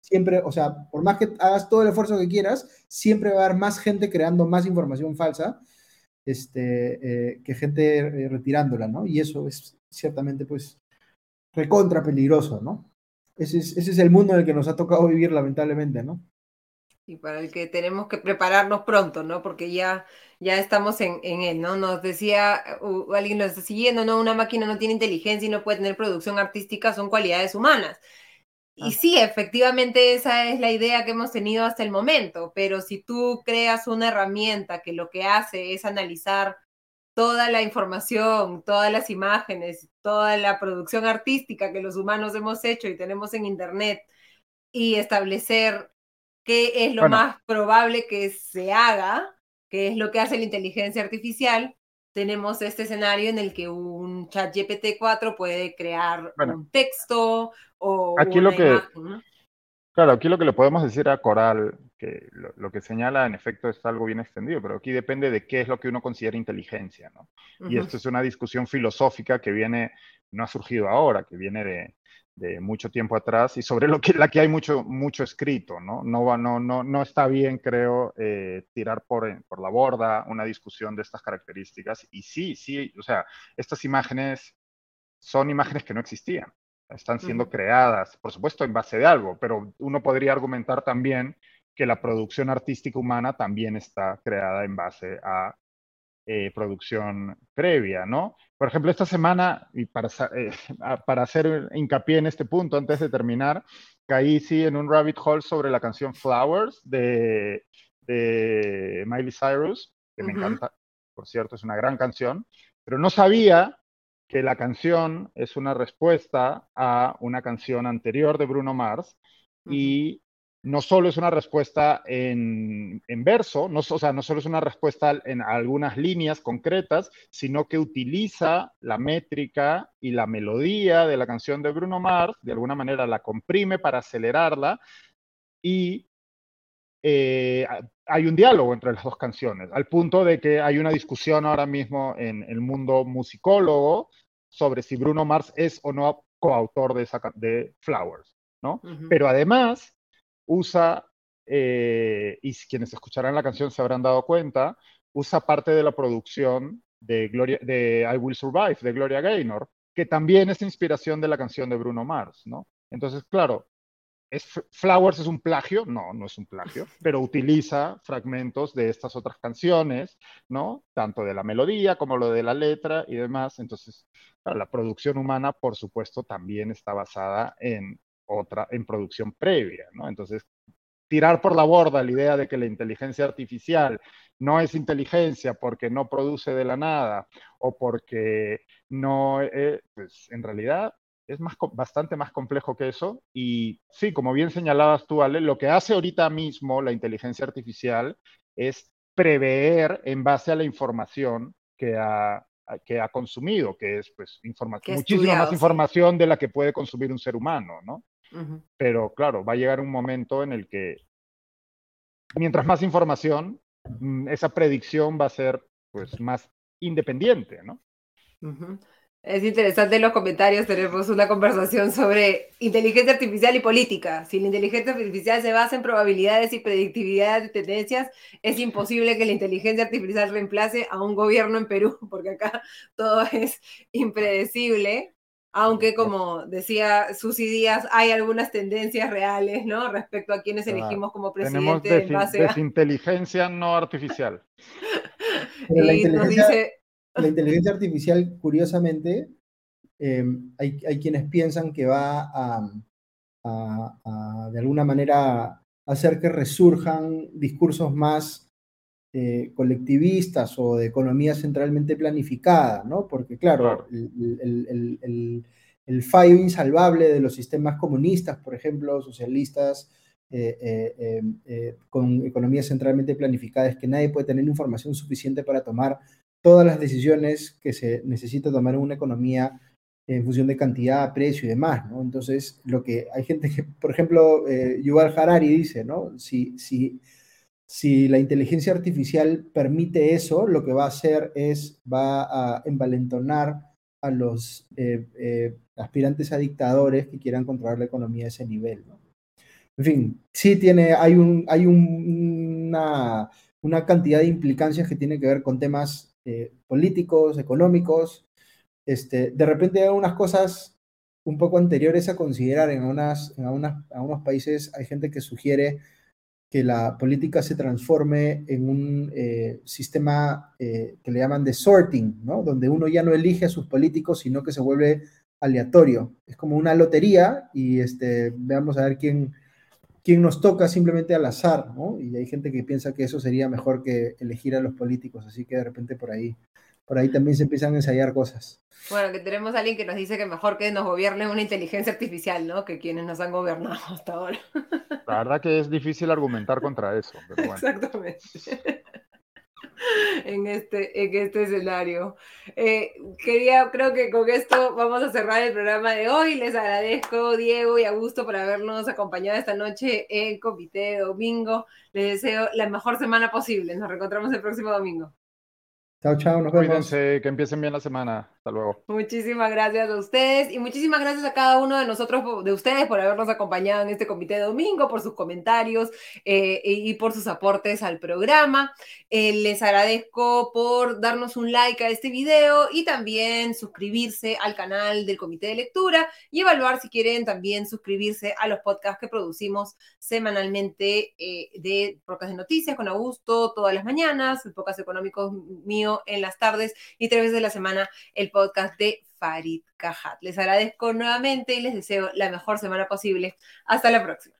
Siempre, o sea, por más que hagas todo el esfuerzo que quieras, siempre va a haber más gente creando más información falsa este, eh, que gente eh, retirándola, ¿no? Y eso es ciertamente, pues, recontra peligroso, ¿no? Ese es, ese es el mundo en el que nos ha tocado vivir, lamentablemente, ¿no? y para el que tenemos que prepararnos pronto, ¿no? Porque ya, ya estamos en, en él, ¿no? Nos decía, alguien nos está siguiendo, ¿no? Una máquina no tiene inteligencia y no puede tener producción artística, son cualidades humanas. Y ah. sí, efectivamente esa es la idea que hemos tenido hasta el momento, pero si tú creas una herramienta que lo que hace es analizar toda la información, todas las imágenes, toda la producción artística que los humanos hemos hecho y tenemos en Internet y establecer qué es lo más probable que se haga, que es lo que hace la inteligencia artificial, tenemos este escenario en el que un chat GPT-4 puede crear un texto o aquí lo que, Claro, aquí lo que le podemos decir a Coral, que lo, que señala en efecto es algo bien extendido, pero aquí depende de qué es lo que uno considera inteligencia, ¿no? Y esto es una discusión filosófica que viene, no ha surgido ahora, que viene de, de mucho tiempo atrás y sobre lo que, la que hay mucho, mucho escrito, ¿no? No, no, no, no está bien, creo, eh, tirar por, eh, por la borda una discusión de estas características. Y sí, sí, o sea, estas imágenes son imágenes que no existían, están siendo creadas, por supuesto, en base de algo, pero uno podría argumentar también que la producción artística humana también está creada en base a eh, producción previa, ¿no? Por ejemplo, esta semana, y para, eh, para hacer hincapié en este punto, antes de terminar, caí sí en un rabbit hole sobre la canción Flowers de, de Miley Cyrus, que me encanta, por cierto, es una gran canción, pero no sabía que la canción es una respuesta a una canción anterior de Bruno Mars y no solo es una respuesta en, verso, no, o sea, no solo es una respuesta en algunas líneas concretas, sino que utiliza la métrica y la melodía de la canción de Bruno Mars, de alguna manera la comprime para acelerarla y eh, hay un diálogo entre las dos canciones, al punto de que hay una discusión ahora mismo en el mundo musicólogo sobre si Bruno Mars es o no coautor de, esa, de Flowers, ¿no? Pero además usa, eh, y quienes escucharán la canción se habrán dado cuenta, usa parte de la producción de, Gloria, de I Will Survive, de Gloria Gaynor, que también es inspiración de la canción de Bruno Mars, ¿no? Entonces, claro, ¿es, Flowers es un plagio? No, no es un plagio, pero utiliza fragmentos de estas otras canciones, ¿no? Tanto de la melodía como lo de la letra y demás. Entonces, la producción humana, por supuesto, también está basada en otra en producción previa, ¿no? Entonces, tirar por la borda la idea de que la inteligencia artificial no es inteligencia porque no produce de la nada o porque no, eh, pues en realidad es más, bastante más complejo que eso. Y sí, como bien señalabas tú, Ale, lo que hace ahorita mismo la inteligencia artificial es prever en base a la información que ha, que ha consumido, que es pues información, muchísima más información de la que puede consumir un ser humano, ¿no? Pero claro, va a llegar un momento en el que mientras más información, mm, esa predicción va a ser pues más independiente, ¿no? Es interesante en los comentarios, tenemos una conversación sobre inteligencia artificial y política. Si la inteligencia artificial se basa en probabilidades y predictividad de tendencias, es imposible que la inteligencia artificial reemplace a un gobierno en Perú, porque acá todo es impredecible. Aunque, como decía Susi Díaz, hay algunas tendencias reales, ¿no? Respecto a quienes elegimos como presidente. Tenemos desinteligencia no artificial. la, inteligencia, la inteligencia artificial, curiosamente, eh, hay, quienes piensan que va a, de alguna manera, hacer que resurjan discursos más eh, colectivistas o de economía centralmente planificada, ¿no? Porque, claro, el, fallo insalvable de los sistemas comunistas, por ejemplo, socialistas, eh, con economía centralmente planificada, es que nadie puede tener información suficiente para tomar todas las decisiones que se necesita tomar en una economía en función de cantidad, precio y demás, ¿no? Entonces, lo que hay gente que, por ejemplo, eh, Yuval Harari dice, ¿no? Si, si, si la inteligencia artificial permite eso, lo que va a hacer es, va a envalentonar a los eh, eh, aspirantes a dictadores que quieran controlar la economía a ese nivel, ¿no? En fin, sí tiene, hay, un, hay una, una cantidad de implicancias que tienen que ver con temas eh, políticos, económicos. Este, de repente hay unas cosas un poco anteriores a considerar en, unas, en unos países. Hay gente que sugiere que la política se transforme en un eh, sistema eh, que le llaman de sorting, ¿no? donde uno ya no elige a sus políticos, sino que se vuelve aleatorio. Es como una lotería y este, veamos a ver quién, quién nos toca simplemente al azar, ¿no? Y hay gente que piensa que eso sería mejor que elegir a los políticos, así que de repente por ahí, por ahí también se empiezan a ensayar cosas. Bueno, que tenemos a alguien que nos dice que mejor que nos gobierne una inteligencia artificial, ¿no? Que quienes nos han gobernado hasta ahora. La verdad que es difícil argumentar contra eso, pero bueno. Exactamente. en este, en este escenario. Eh, quería, creo que con esto vamos a cerrar el programa de hoy. Les agradezco, Diego y Augusto, por habernos acompañado esta noche en Comité Domingo. Les deseo la mejor semana posible. Nos reencontramos el próximo domingo. Chao, chao, nos vemos. Cuídense, que empiecen bien la semana. Hasta luego. Muchísimas gracias a ustedes y muchísimas gracias a cada uno de nosotros, de ustedes, por habernos acompañado en este comité de domingo, por sus comentarios eh, y por sus aportes al programa. Eh, les agradezco por darnos un like a este video y también suscribirse al canal del comité de lectura y evaluar si quieren también suscribirse a los podcasts que producimos semanalmente eh, de Podcast de Noticias con Augusto todas las mañanas, el podcast económico mío en las tardes y tres veces de la semana el podcast de Farid Cajat. Les agradezco nuevamente y les deseo la mejor semana posible. Hasta la próxima.